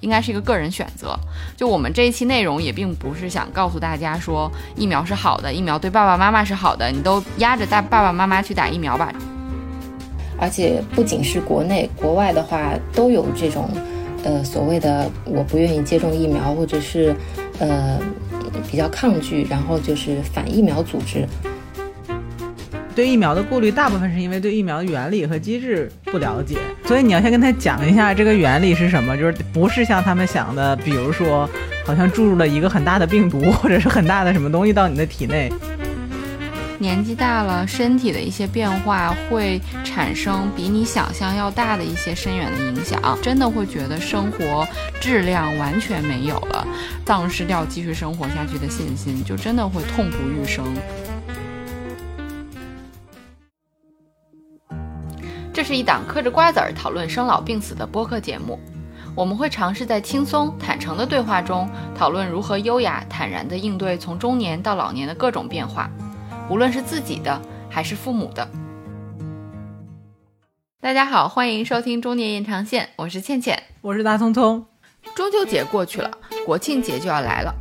应该是一个个人选择。就我们这一期内容也并不是想告诉大家说疫苗是好的，疫苗对爸爸妈妈是好的，你都压着大爸爸妈妈去打疫苗吧。而且不仅是国内，国外的话都有这种，呃，所谓的我不愿意接种疫苗，或者是，呃，比较抗拒，然后就是反疫苗组织。对疫苗的顾虑，大部分是因为对疫苗的原理和机制不了解，所以你要先跟他讲一下这个原理是什么，就是不是像他们想的，比如说好像注入了一个很大的病毒，或者是很大的什么东西到你的体内。年纪大了，身体的一些变化会产生比你想象要大的一些深远的影响，真的会觉得生活质量完全没有了，丧失掉继续生活下去的信心，就真的会痛不欲生。这是一档嗑着瓜子儿讨论生老病死的播客节目，我们会尝试在轻松坦诚的对话中，讨论如何优雅坦然地应对从中年到老年的各种变化。无论是自己的还是父母的。大家好，欢迎收听中年延长线，我是倩倩，我是大聪聪。中秋节过去了，国庆节就要来了，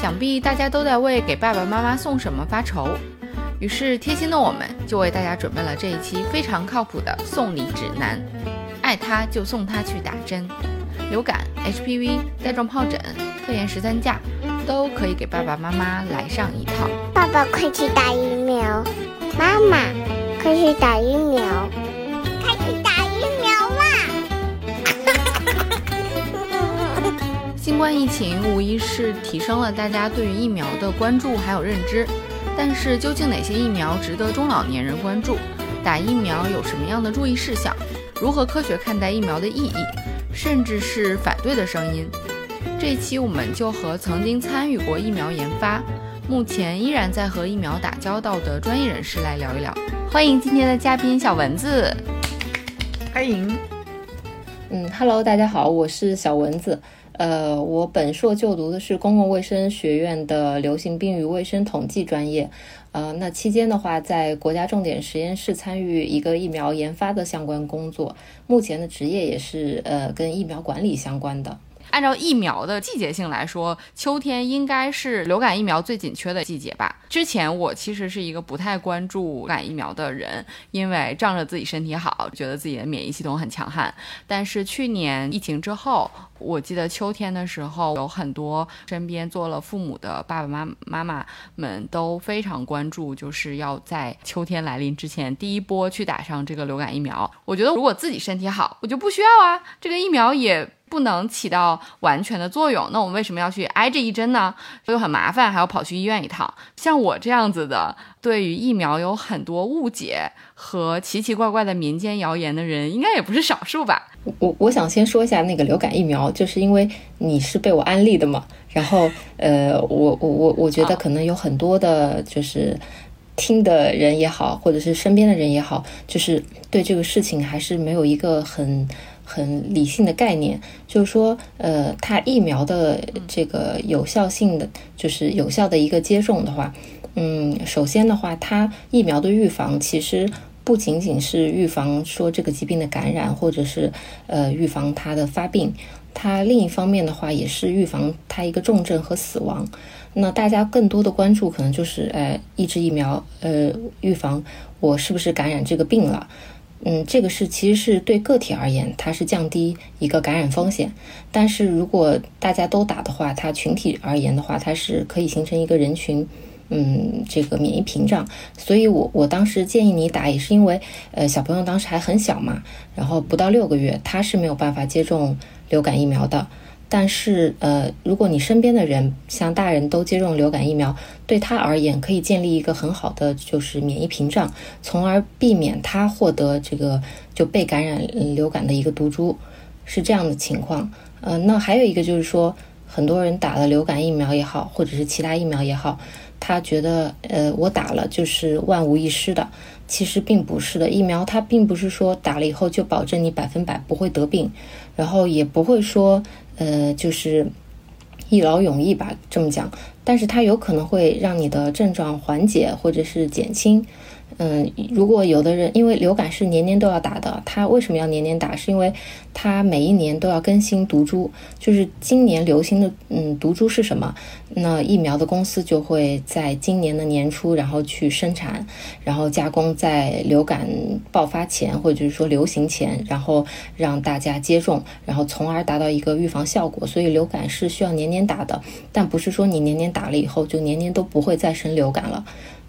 想必大家都在为给爸爸妈妈送什么发愁。于是贴心的我们就为大家准备了这一期非常靠谱的送礼指南：爱他就送他去打针，流感、HPV、带状疱疹、科研十三价。都可以给爸爸妈妈来上一套。爸爸快去打疫苗，妈妈快去打疫苗，快去打疫苗啦！新冠疫情无疑是提升了大家对于疫苗的关注还有认知，但是究竟哪些疫苗值得中老年人关注？打疫苗有什么样的注意事项？如何科学看待疫苗的意义？甚至是反对的声音？这一期我们就和曾经参与过疫苗研发，目前依然在和疫苗打交道的专业人士来聊一聊。欢迎今天的嘉宾小蚊子，欢迎。嗯，Hello，大家好，我是小蚊子。呃，我本硕就读的是公共卫生学院的流行病与卫生统计专业。呃，那期间的话，在国家重点实验室参与一个疫苗研发的相关工作。目前的职业也是呃跟疫苗管理相关的。按照疫苗的季节性来说，秋天应该是流感疫苗最紧缺的季节吧。之前我其实是一个不太关注流感疫苗的人，因为仗着自己身体好，觉得自己的免疫系统很强悍。但是去年疫情之后，我记得秋天的时候，有很多身边做了父母的爸爸妈妈妈们都非常关注，就是要在秋天来临之前第一波去打上这个流感疫苗。我觉得如果自己身体好，我就不需要啊，这个疫苗也。不能起到完全的作用，那我们为什么要去挨这一针呢？又很麻烦，还要跑去医院一趟。像我这样子的，对于疫苗有很多误解和奇奇怪怪的民间谣言的人，应该也不是少数吧？我我想先说一下那个流感疫苗，就是因为你是被我安利的嘛。然后，呃，我我我我觉得可能有很多的，就是听的人也好，或者是身边的人也好，就是对这个事情还是没有一个很。很理性的概念，就是说，呃，它疫苗的这个有效性的，就是有效的一个接种的话，嗯，首先的话，它疫苗的预防其实不仅仅是预防说这个疾病的感染，或者是呃预防它的发病，它另一方面的话也是预防它一个重症和死亡。那大家更多的关注可能就是，呃，抑制疫苗，呃，预防我是不是感染这个病了。嗯，这个是其实是对个体而言，它是降低一个感染风险。但是如果大家都打的话，它群体而言的话，它是可以形成一个人群，嗯，这个免疫屏障。所以我我当时建议你打，也是因为，呃，小朋友当时还很小嘛，然后不到六个月，他是没有办法接种流感疫苗的。但是，呃，如果你身边的人像大人都接种流感疫苗，对他而言可以建立一个很好的就是免疫屏障，从而避免他获得这个就被感染流感的一个毒株，是这样的情况。呃，那还有一个就是说，很多人打了流感疫苗也好，或者是其他疫苗也好，他觉得，呃，我打了就是万无一失的，其实并不是的。疫苗它并不是说打了以后就保证你百分百不会得病，然后也不会说。呃，就是一劳永逸吧，这么讲。但是它有可能会让你的症状缓解或者是减轻。嗯，如果有的人因为流感是年年都要打的，他为什么要年年打？是因为他每一年都要更新毒株，就是今年流行的嗯毒株是什么？那疫苗的公司就会在今年的年初，然后去生产，然后加工，在流感爆发前或者就是说流行前，然后让大家接种，然后从而达到一个预防效果。所以流感是需要年年打的，但不是说你年年打了以后就年年都不会再生流感了。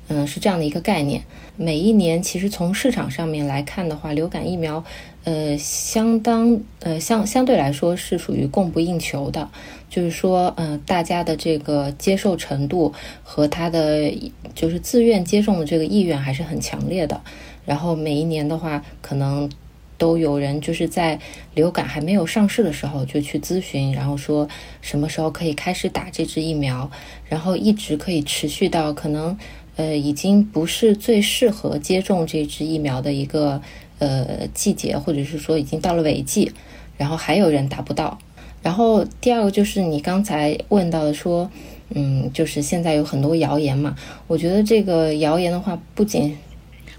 嗯，是这样的一个概念。每一年，其实从市场上面来看的话，流感疫苗，呃，相当呃相相对来说是属于供不应求的。就是说，嗯，大家的这个接受程度和他的就是自愿接种的这个意愿还是很强烈的。然后每一年的话，可能都有人就是在流感还没有上市的时候就去咨询，然后说什么时候可以开始打这支疫苗，然后一直可以持续到可能。呃，已经不是最适合接种这支疫苗的一个呃季节，或者是说已经到了尾季，然后还有人达不到。然后第二个就是你刚才问到的说，嗯，就是现在有很多谣言嘛。我觉得这个谣言的话，不仅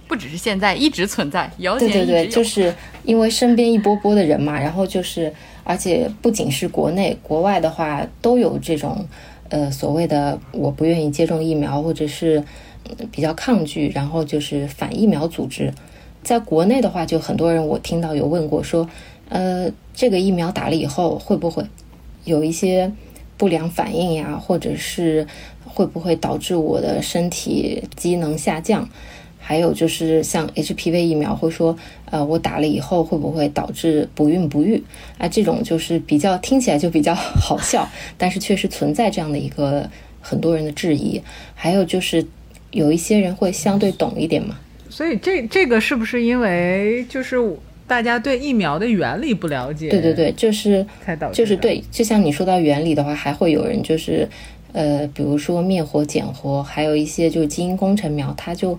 不只是现在，一直存在谣言。对对对，就是因为身边一波波的人嘛，然后就是而且不仅是国内，国外的话都有这种呃所谓的我不愿意接种疫苗，或者是。比较抗拒，然后就是反疫苗组织。在国内的话，就很多人我听到有问过，说，呃，这个疫苗打了以后会不会有一些不良反应呀？或者是会不会导致我的身体机能下降？还有就是像 HPV 疫苗，会说，呃，我打了以后会不会导致不孕不育？啊，这种就是比较听起来就比较好笑，但是确实存在这样的一个很多人的质疑。还有就是。有一些人会相对懂一点嘛，所以这这个是不是因为就是大家对疫苗的原理不了解？对对对，就是就是对，就像你说到原理的话，还会有人就是呃，比如说灭活减活，还有一些就是基因工程苗，它就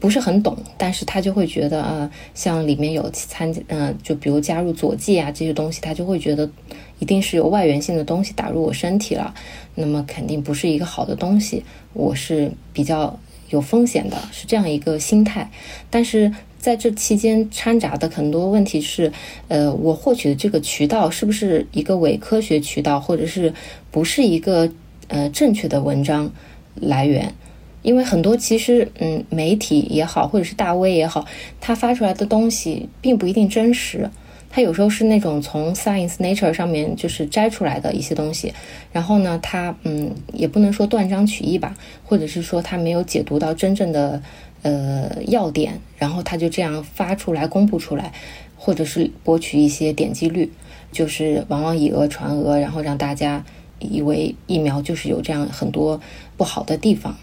不是很懂，但是他就会觉得啊，像里面有参嗯，就比如加入佐剂啊这些东西，他就会觉得一定是有外源性的东西打入我身体了，那么肯定不是一个好的东西。我是比较有风险的，是这样一个心态。但是在这期间掺杂的很多问题是，呃，我获取的这个渠道是不是一个伪科学渠道，或者是不是一个呃正确的文章来源？因为很多其实，嗯，媒体也好，或者是大 V 也好，他发出来的东西并不一定真实。它有时候是那种从 Science Nature 上面就是摘出来的一些东西，然后呢，它嗯也不能说断章取义吧，或者是说它没有解读到真正的呃要点，然后它就这样发出来公布出来，或者是博取一些点击率，就是往往以讹传讹，然后让大家以为疫苗就是有这样很多不好的地方，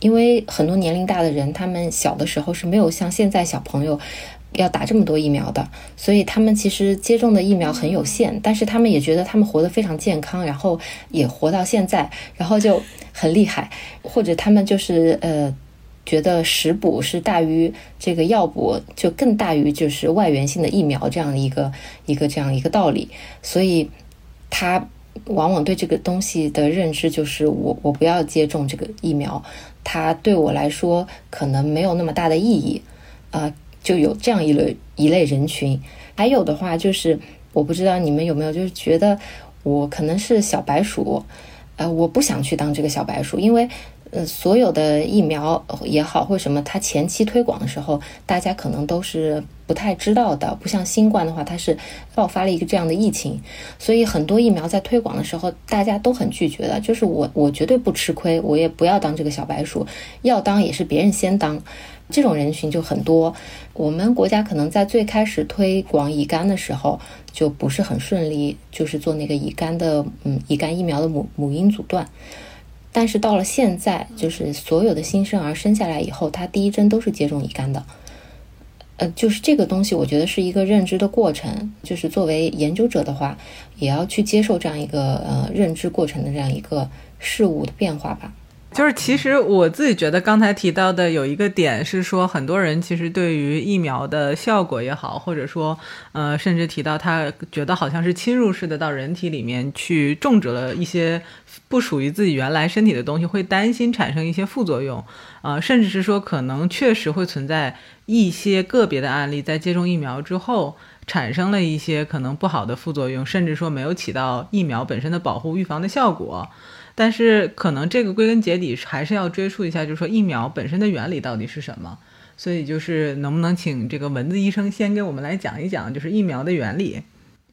因为很多年龄大的人，他们小的时候是没有像现在小朋友。要打这么多疫苗的，所以他们其实接种的疫苗很有限，但是他们也觉得他们活得非常健康，然后也活到现在，然后就很厉害，或者他们就是呃觉得食补是大于这个药补，就更大于就是外源性的疫苗这样的一个一个这样一个道理，所以他往往对这个东西的认知就是我我不要接种这个疫苗，它对我来说可能没有那么大的意义啊。就有这样一类一类人群，还有的话就是，我不知道你们有没有，就是觉得我可能是小白鼠，呃，我不想去当这个小白鼠，因为，呃，所有的疫苗也好或什么，它前期推广的时候，大家可能都是不太知道的，不像新冠的话，它是爆发了一个这样的疫情，所以很多疫苗在推广的时候，大家都很拒绝的，就是我我绝对不吃亏，我也不要当这个小白鼠，要当也是别人先当。这种人群就很多。我们国家可能在最开始推广乙肝的时候就不是很顺利，就是做那个乙肝的，嗯，乙肝疫苗的母母婴阻断。但是到了现在，就是所有的新生儿生下来以后，他第一针都是接种乙肝的。呃，就是这个东西，我觉得是一个认知的过程。就是作为研究者的话，也要去接受这样一个呃认知过程的这样一个事物的变化吧。就是其实我自己觉得刚才提到的有一个点是说，很多人其实对于疫苗的效果也好，或者说呃，甚至提到他觉得好像是侵入式的到人体里面去种植了一些不属于自己原来身体的东西，会担心产生一些副作用，呃，甚至是说可能确实会存在一些个别的案例，在接种疫苗之后产生了一些可能不好的副作用，甚至说没有起到疫苗本身的保护预防的效果。但是可能这个归根结底还是要追溯一下，就是说疫苗本身的原理到底是什么。所以就是能不能请这个蚊子医生先给我们来讲一讲，就是疫苗的原理。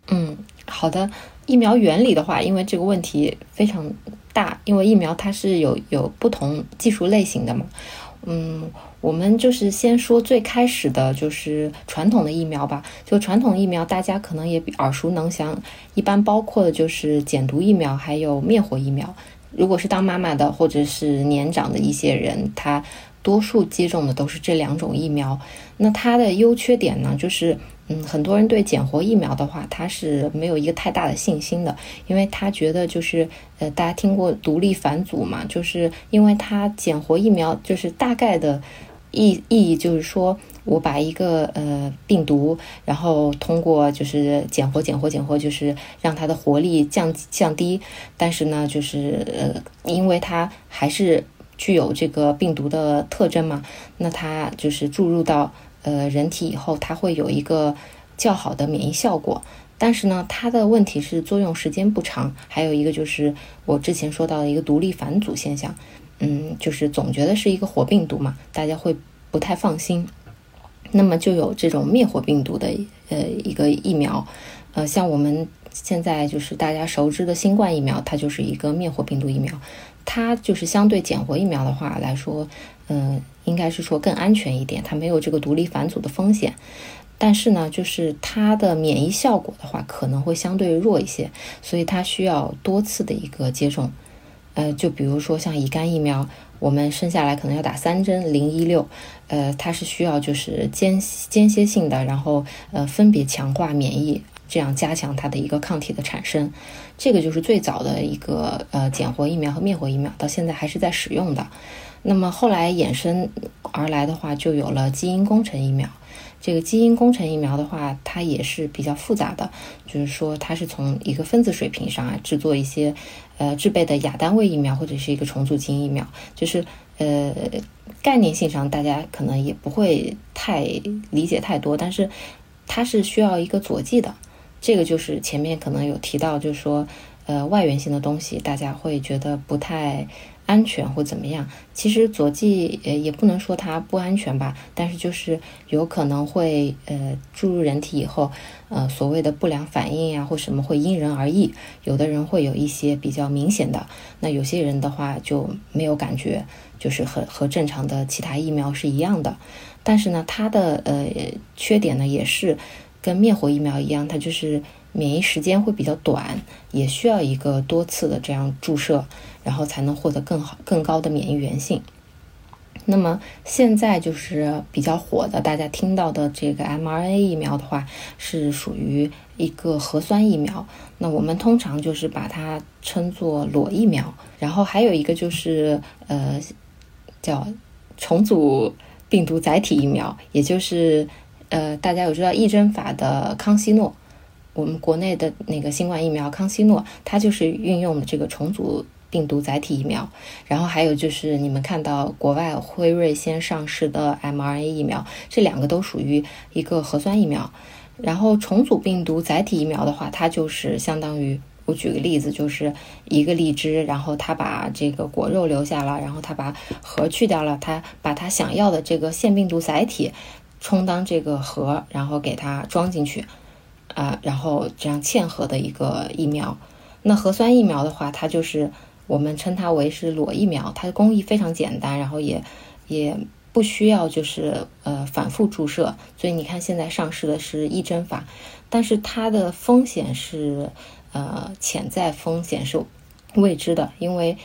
嗯，好的。疫苗原理的话，因为这个问题非常大，因为疫苗它是有有不同技术类型的嘛。嗯，我们就是先说最开始的就是传统的疫苗吧。就传统疫苗，大家可能也耳熟能详，一般包括的就是减毒疫苗，还有灭活疫苗。如果是当妈妈的或者是年长的一些人，他多数接种的都是这两种疫苗。那它的优缺点呢，就是嗯，很多人对减活疫苗的话，他是没有一个太大的信心的，因为他觉得就是呃，大家听过独立反祖嘛，就是因为它减活疫苗就是大概的意意义就是说。我把一个呃病毒，然后通过就是减活、减活、减活，就是让它的活力降降低。但是呢，就是呃，因为它还是具有这个病毒的特征嘛，那它就是注入到呃人体以后，它会有一个较好的免疫效果。但是呢，它的问题是作用时间不长，还有一个就是我之前说到的一个独立反祖现象，嗯，就是总觉得是一个活病毒嘛，大家会不太放心。那么就有这种灭活病毒的呃一个疫苗，呃，像我们现在就是大家熟知的新冠疫苗，它就是一个灭活病毒疫苗，它就是相对减活疫苗的话来说，嗯，应该是说更安全一点，它没有这个独立反祖的风险，但是呢，就是它的免疫效果的话可能会相对弱一些，所以它需要多次的一个接种，呃，就比如说像乙肝疫苗。我们生下来可能要打三针零一六，呃，它是需要就是间间歇性的，然后呃分别强化免疫，这样加强它的一个抗体的产生。这个就是最早的一个呃减活疫苗和灭活疫苗，到现在还是在使用的。那么后来衍生而来的话，就有了基因工程疫苗。这个基因工程疫苗的话，它也是比较复杂的，就是说它是从一个分子水平上啊制作一些。呃，制备的亚单位疫苗或者是一个重组基因疫苗，就是呃概念性上大家可能也不会太理解太多，但是它是需要一个佐剂的，这个就是前面可能有提到，就是说呃外源性的东西大家会觉得不太。安全或怎么样？其实佐剂呃也不能说它不安全吧，但是就是有可能会呃注入人体以后，呃所谓的不良反应呀或什么会因人而异，有的人会有一些比较明显的，那有些人的话就没有感觉，就是和和正常的其他疫苗是一样的。但是呢，它的呃缺点呢也是跟灭活疫苗一样，它就是免疫时间会比较短，也需要一个多次的这样注射。然后才能获得更好、更高的免疫原性。那么现在就是比较火的，大家听到的这个 mRNA 疫苗的话，是属于一个核酸疫苗。那我们通常就是把它称作裸疫苗。然后还有一个就是呃，叫重组病毒载体疫苗，也就是呃，大家有知道义针法的康希诺，我们国内的那个新冠疫苗康希诺，它就是运用的这个重组。病毒载体疫苗，然后还有就是你们看到国外辉瑞先上市的 mRNA 疫苗，这两个都属于一个核酸疫苗。然后重组病毒载体疫苗的话，它就是相当于我举个例子，就是一个荔枝，然后它把这个果肉留下了，然后它把核去掉了，它把它想要的这个腺病毒载体充当这个核，然后给它装进去，啊，然后这样嵌合的一个疫苗。那核酸疫苗的话，它就是。我们称它为是裸疫苗，它的工艺非常简单，然后也也不需要就是呃反复注射，所以你看现在上市的是一针法，但是它的风险是呃潜在风险是未知的，因为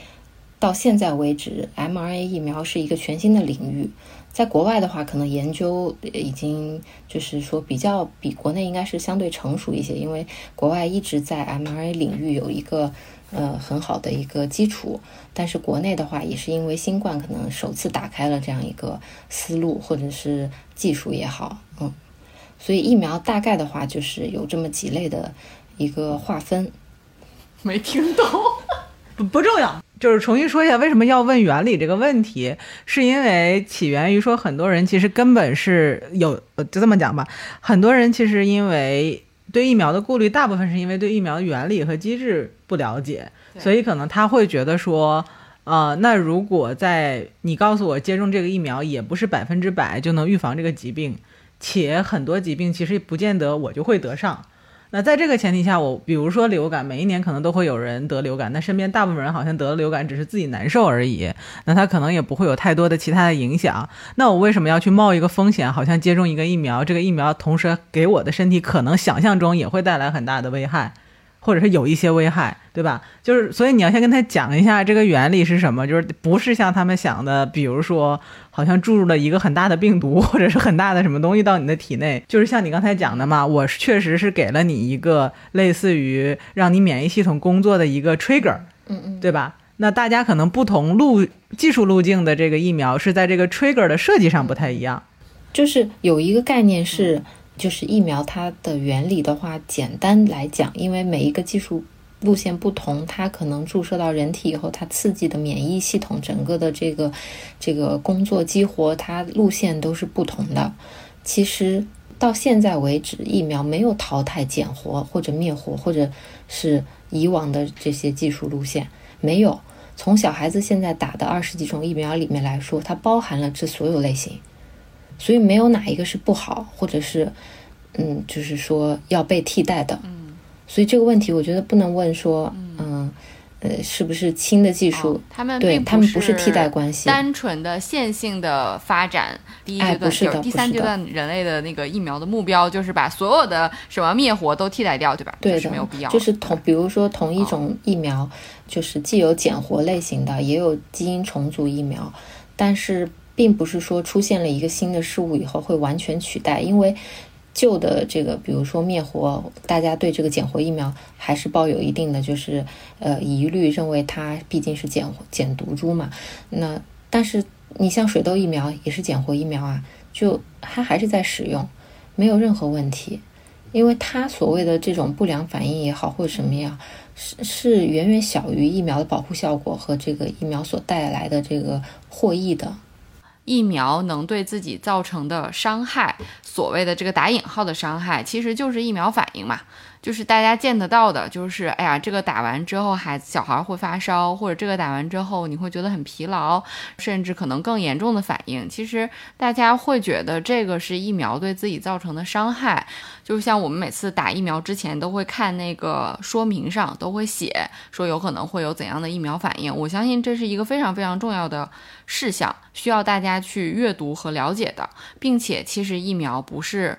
到现在为止，mRNA 疫苗是一个全新的领域。在国外的话，可能研究已经就是说比较比国内应该是相对成熟一些，因为国外一直在 mRNA 领域有一个呃很好的一个基础。但是国内的话，也是因为新冠可能首次打开了这样一个思路或者是技术也好，嗯，所以疫苗大概的话就是有这么几类的一个划分。没听懂，不不重要。就是重新说一下，为什么要问原理这个问题，是因为起源于说很多人其实根本是有，就这么讲吧，很多人其实因为对疫苗的顾虑，大部分是因为对疫苗的原理和机制不了解，所以可能他会觉得说，呃，那如果在你告诉我接种这个疫苗也不是百分之百就能预防这个疾病，且很多疾病其实不见得我就会得上。那在这个前提下，我比如说流感，每一年可能都会有人得流感，那身边大部分人好像得了流感只是自己难受而已，那他可能也不会有太多的其他的影响。那我为什么要去冒一个风险，好像接种一个疫苗，这个疫苗同时给我的身体可能想象中也会带来很大的危害？或者是有一些危害，对吧？就是，所以你要先跟他讲一下这个原理是什么，就是不是像他们想的，比如说好像注入了一个很大的病毒或者是很大的什么东西到你的体内，就是像你刚才讲的嘛，我确实是给了你一个类似于让你免疫系统工作的一个 trigger，嗯嗯，对吧？那大家可能不同路技术路径的这个疫苗是在这个 trigger 的设计上不太一样，就是有一个概念是。就是疫苗它的原理的话，简单来讲，因为每一个技术路线不同，它可能注射到人体以后，它刺激的免疫系统整个的这个这个工作激活，它路线都是不同的。其实到现在为止，疫苗没有淘汰减活或者灭活，或者是以往的这些技术路线没有。从小孩子现在打的二十几种疫苗里面来说，它包含了这所有类型。所以没有哪一个是不好，或者是，嗯，就是说要被替代的。嗯，所以这个问题我觉得不能问说，嗯，呃，是不是新的技术？他们对他们不是替代关系，单纯的线性的发展。第一阶段就是第三阶段人类的那个疫苗的目标就是把所有的什么灭活都替代掉，对吧？对的，没有必要。就是同，比如说同一种疫苗，就是既有减活类型的，也有基因重组疫苗，但是。并不是说出现了一个新的事物以后会完全取代，因为旧的这个，比如说灭活，大家对这个减活疫苗还是抱有一定的就是呃疑虑，认为它毕竟是减减毒株嘛。那但是你像水痘疫苗也是减活疫苗啊，就它还是在使用，没有任何问题，因为它所谓的这种不良反应也好或者什么呀，是是远远小于疫苗的保护效果和这个疫苗所带来的这个获益的。疫苗能对自己造成的伤害，所谓的这个打引号的伤害，其实就是疫苗反应嘛。就是大家见得到的，就是哎呀，这个打完之后，孩子小孩会发烧，或者这个打完之后你会觉得很疲劳，甚至可能更严重的反应。其实大家会觉得这个是疫苗对自己造成的伤害。就像我们每次打疫苗之前都会看那个说明上都会写说有可能会有怎样的疫苗反应。我相信这是一个非常非常重要的事项，需要大家去阅读和了解的，并且其实疫苗不是。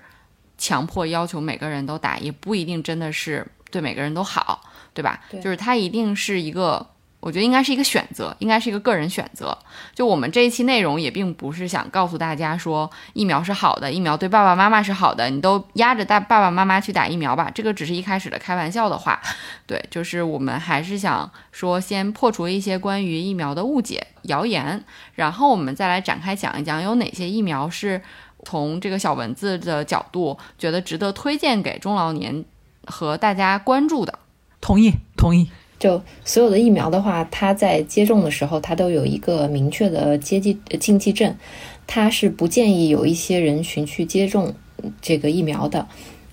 强迫要求每个人都打，也不一定真的是对每个人都好，对吧？就是它一定是一个，我觉得应该是一个选择，应该是一个个人选择。就我们这一期内容也并不是想告诉大家说疫苗是好的，疫苗对爸爸妈妈是好的，你都压着大爸爸妈妈去打疫苗吧。这个只是一开始的开玩笑的话，对，就是我们还是想说先破除一些关于疫苗的误解、谣言，然后我们再来展开讲一讲有哪些疫苗是。从这个小文字的角度，觉得值得推荐给中老年和大家关注的，同意同意。就所有的疫苗的话，它在接种的时候，它都有一个明确的接禁禁忌症，它是不建议有一些人群去接种这个疫苗的。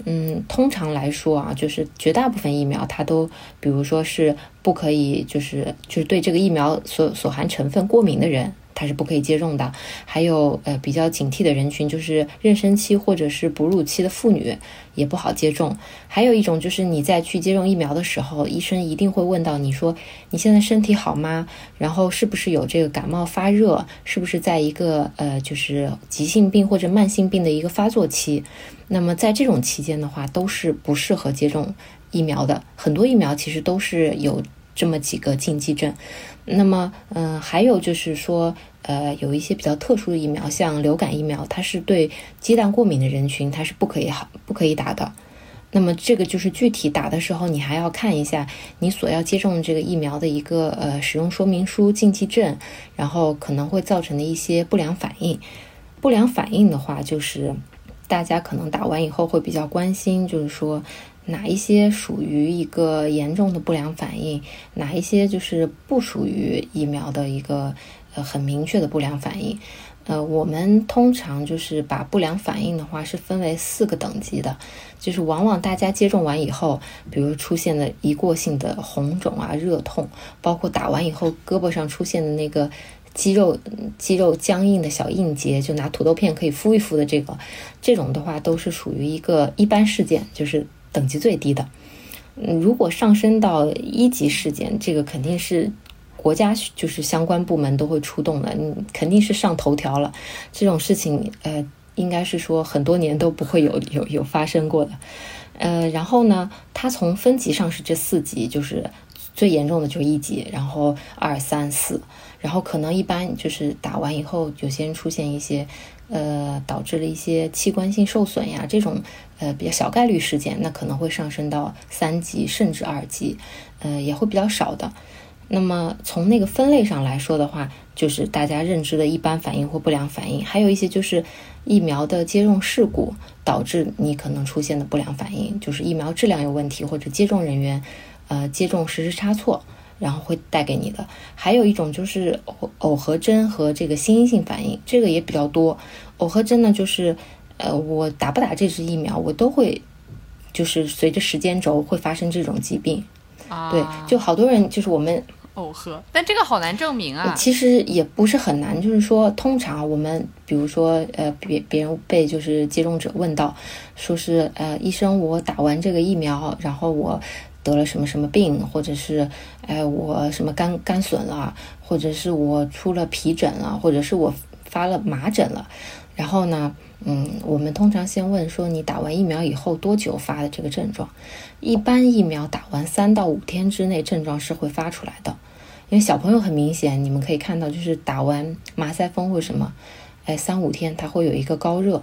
嗯，通常来说啊，就是绝大部分疫苗它都，比如说是不可以，就是就是对这个疫苗所所含成分过敏的人。它是不可以接种的，还有呃比较警惕的人群，就是妊娠期或者是哺乳期的妇女也不好接种。还有一种就是你在去接种疫苗的时候，医生一定会问到你说你现在身体好吗？然后是不是有这个感冒发热？是不是在一个呃就是急性病或者慢性病的一个发作期？那么在这种期间的话，都是不适合接种疫苗的。很多疫苗其实都是有。这么几个禁忌症。那么，嗯、还有就是说，呃，有一些比较特殊的疫苗，像流感疫苗，它是对鸡蛋过敏的人群，它是不可以好不可以打的。那么这个就是具体打的时候，你还要看一下你所要接种的这个疫苗的一个呃使用说明书、禁忌症，然后可能会造成的一些不良反应。不良反应的话，就是大家可能打完以后会比较关心，就是说哪一些属于一个严重的不良反应，哪一些就是不属于疫苗的一个呃很明确的不良反应。呃，我们通常就是把不良反应的话是分为四个等级的，就是往往大家接种完以后，比如出现的一过性的红肿啊、热痛，包括打完以后胳膊上出现的那个肌肉肌肉僵硬的小硬结，就拿土豆片可以敷一敷的这个，这种的话都是属于一个一般事件，就是等级最低的。嗯，如果上升到一级事件，这个肯定是国家就是相关部门都会出动的，你肯定是上头条了。这种事情，呃，应该是说很多年都不会有 有有发生过的。呃，然后呢，它从分级上是这四级，就是最严重的就是一级，然后二三四，然后可能一般就是打完以后，有些人出现一些呃导致了一些器官性受损呀，这种呃比较小概率事件，那可能会上升到三级甚至二级，呃也会比较少的。那么从那个分类上来说的话，就是大家认知的一般反应或不良反应，还有一些就是疫苗的接种事故导致你可能出现的不良反应，就是疫苗质量有问题或者接种人员呃接种实施差错，然后会带给你的。还有一种就是耦耦合针和这个心因性反应，这个也比较多。耦合针呢，就是呃我打不打这支疫苗，我都会就是随着时间轴会发生这种疾病。啊，对，就好多人就是我们耦合，但这个好难证明啊。其实也不是很难，就是说，通常我们比如说，呃，别别人被就是接种者问到，说是呃，医生，我打完这个疫苗，然后我得了什么什么病，或者是哎我什么肝肝损了，或者是我出了皮疹了，或者是我发了麻疹了，然后呢，嗯，我们通常先问说你打完疫苗以后多久发的这个症状？一般疫苗打完三到五天之内症状是会发出来的。因为小朋友很明显，你们可以看到，就是打完麻腮风或什么，哎，三五天他会有一个高热，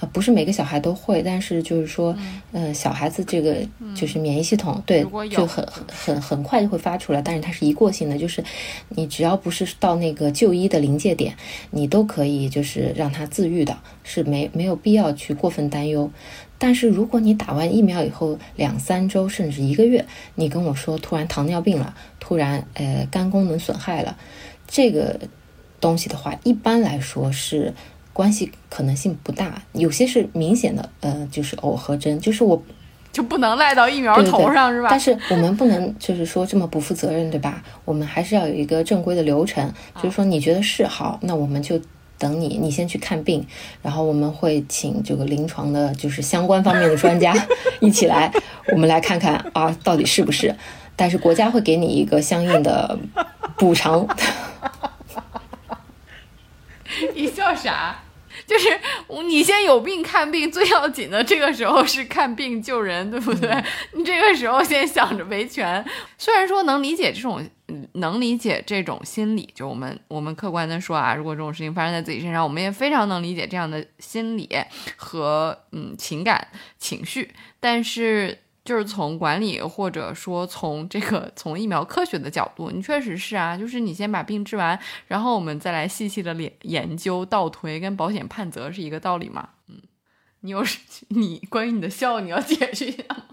呃，不是每个小孩都会，但是就是说，嗯、小孩子这个就是免疫系统、对就很很很很快就会发出来，但是它是一过性的，就是你只要不是到那个就医的临界点，你都可以就是让它自愈的，是没没有必要去过分担忧。但是如果你打完疫苗以后两三周甚至一个月，你跟我说突然糖尿病了，突然呃肝功能损害了，这个东西的话，一般来说是关系可能性不大，有些是明显的呃就是耦合针，就是我 就不能赖到疫苗头上是吧？但是我们不能就是说这么不负责任，对吧？我们还是要有一个正规的流程，就是说你觉得是好，那我们就等你，你先去看病，然后我们会请这个临床的，就是相关方面的专家 一起来，我们来看看啊，到底是不是？但是国家会给你一个相应的补偿。你笑啥？就是你先有病看病，最要紧的这个时候是看病救人，对不对？你这个时候先想着维权，虽然说能理解这种，嗯能理解这种心理，就我们我们客观的说啊，如果这种事情发生在自己身上，我们也非常能理解这样的心理和嗯情感情绪，但是。就是从管理或者说从这个从疫苗科学的角度，你确实是啊，就是你先把病治完，然后我们再来细细的研研究倒推，跟保险判责是一个道理嘛？嗯，你有 你关于你的笑，你要解释一下吗？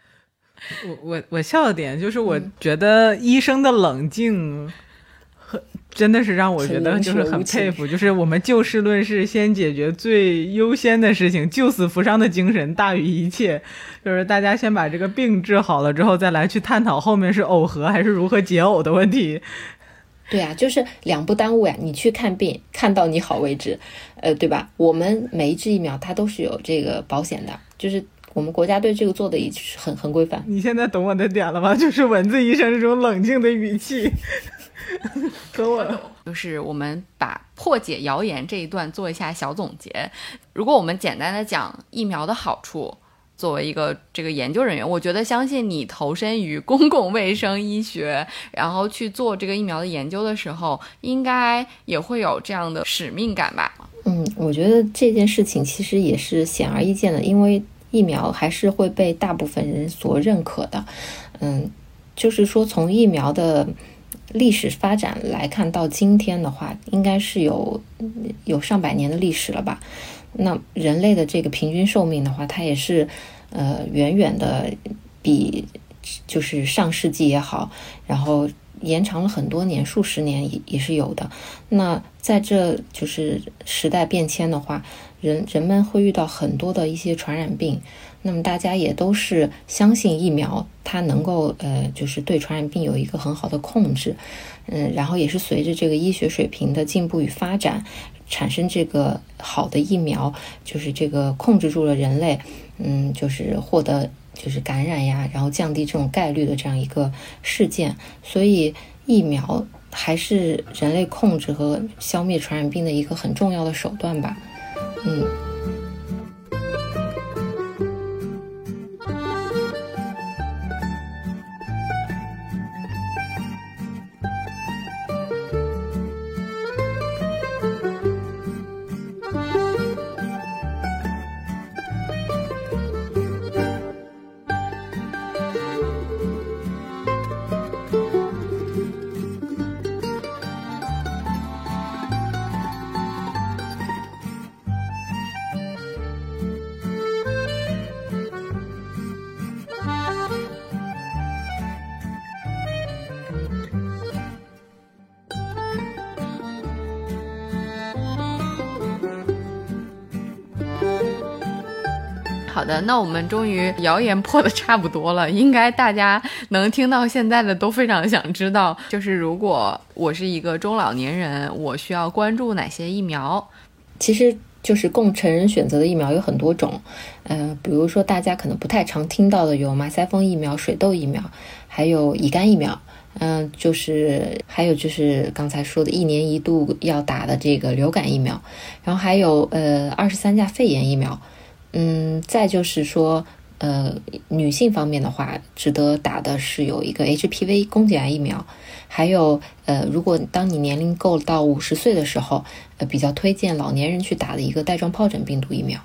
我我我笑的点就是，我觉得医生的冷静和真的是让我觉得就是很佩服，就是我们就事论事，先解决最优先的事情，救死扶伤的精神大于一切。就是大家先把这个病治好了之后，再来去探讨后面是耦合还是如何解耦的问题。对啊，就是两不耽误呀。你去看病，看到你好为止，呃，对吧？我们每一支疫苗它都是有这个保险的，就是我们国家对这个做的也是很很规范。你现在懂我的点了吗？就是文字医生这种冷静的语气，和我就是我们把破解谣言这一段做一下小总结。如果我们简单的讲疫苗的好处，作为一个这个研究人员，我觉得相信你投身于公共卫生医学，然后去做这个疫苗的研究的时候，应该也会有这样的使命感吧？嗯，我觉得这件事情其实也是显而易见的，因为疫苗还是会被大部分人所认可的。嗯，就是说从疫苗的。历史发展来看，到今天的话，应该是有有上百年的历史了吧？那人类的这个平均寿命的话，它也是呃远远的比就是上世纪也好，然后延长了很多年，数十年也也是有的。那在这就是时代变迁的话，人人们会遇到很多的一些传染病。那么大家也都是相信疫苗，它能够呃，就是对传染病有一个很好的控制，嗯，然后也是随着这个医学水平的进步与发展，产生这个好的疫苗，就是这个控制住了人类，嗯，就是获得就是感染呀，然后降低这种概率的这样一个事件，所以疫苗还是人类控制和消灭传染病的一个很重要的手段吧，嗯。那我们终于谣言破的差不多了，应该大家能听到现在的都非常想知道，就是如果我是一个中老年人，我需要关注哪些疫苗？其实就是供成人选择的疫苗有很多种，呃，比如说大家可能不太常听到的有马赛风疫苗、水痘疫苗，还有乙肝疫苗，嗯，就是还有就是刚才说的一年一度要打的这个流感疫苗，然后还有呃二十三价肺炎疫苗。嗯，再就是说，呃，女性方面的话，值得打的是有一个 HPV 宫颈癌疫苗，还有呃，如果当你年龄够到五十岁的时候，呃，比较推荐老年人去打的一个带状疱疹病毒疫苗。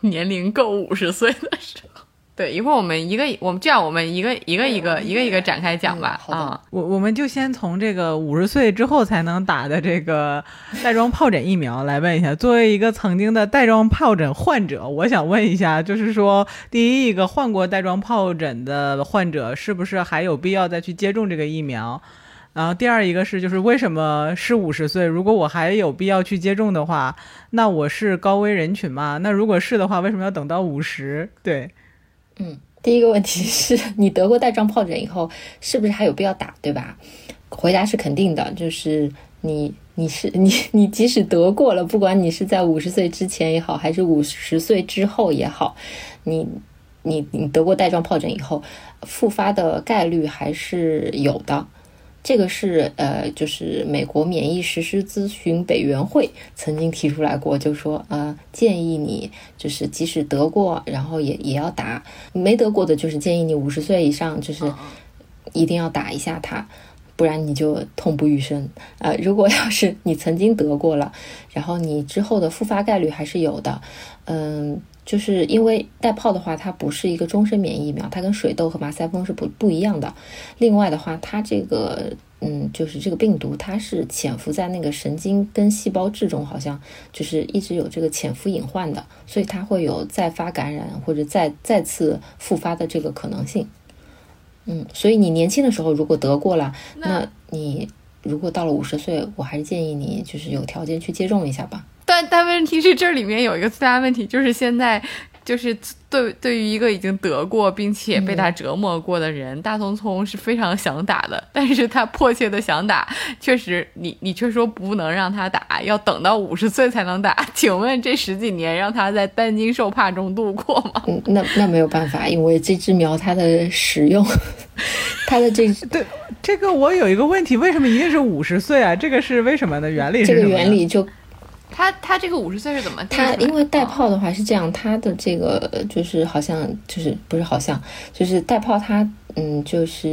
年龄够五十岁的时候。对，一会儿我们一个，我们这样，我们一个一个一个一个一个展开讲吧。啊，我我们就先从这个五十岁之后才能打的这个带状疱疹疫苗来问一下。作为一个曾经的带状疱疹患者，我想问一下，就是说，第一个患过带状疱疹的患者，是不是还有必要再去接种这个疫苗？然后第二一个是，就是为什么是五十岁？如果我还有必要去接种的话，那我是高危人群吗？那如果是的话，为什么要等到五十？对。嗯，第一个问题是你得过带状疱疹以后，是不是还有必要打，对吧？回答是肯定的，就是你你是 你你即使得过了，不管你是在五十岁之前也好，还是五十岁之后也好，你你你得过带状疱疹以后，复发的概率还是有的。这个是呃，就是美国免疫实施咨询委员会曾经提出来过，就说呃，建议你就是即使得过，然后也也要打；没得过的，就是建议你五十岁以上，就是一定要打一下它，不然你就痛不欲生。呃，如果要是你曾经得过了，然后你之后的复发概率还是有的，嗯。就是因为带泡的话，它不是一个终身免疫疫苗，它跟水痘和麻腮风是不不一样的。另外的话，它这个嗯，就是这个病毒，它是潜伏在那个神经跟细胞质中，好像就是一直有这个潜伏隐患的，所以它会有再发感染或者再再次复发的这个可能性。嗯，所以你年轻的时候如果得过了，那你如果到了五十岁，我还是建议你就是有条件去接种一下吧。但但问题是，这里面有一个最大问题，就是现在，就是对对于一个已经得过并且被他折磨过的人，大聪聪是非常想打的，但是他迫切的想打，确实，你你却说不能让他打，要等到五十岁才能打。请问这十几年让他在担惊受怕中度过吗？嗯，那那没有办法，因为这只苗它的使用，它的这对这个我有一个问题，为什么一定是五十岁啊？这个是为什么呢？原理是这个原理就。他他这个五十岁是怎么定出来的？它因为带哦泡的话是这样，他的这个呃就是好像就是不是好像就是带泡他嗯就是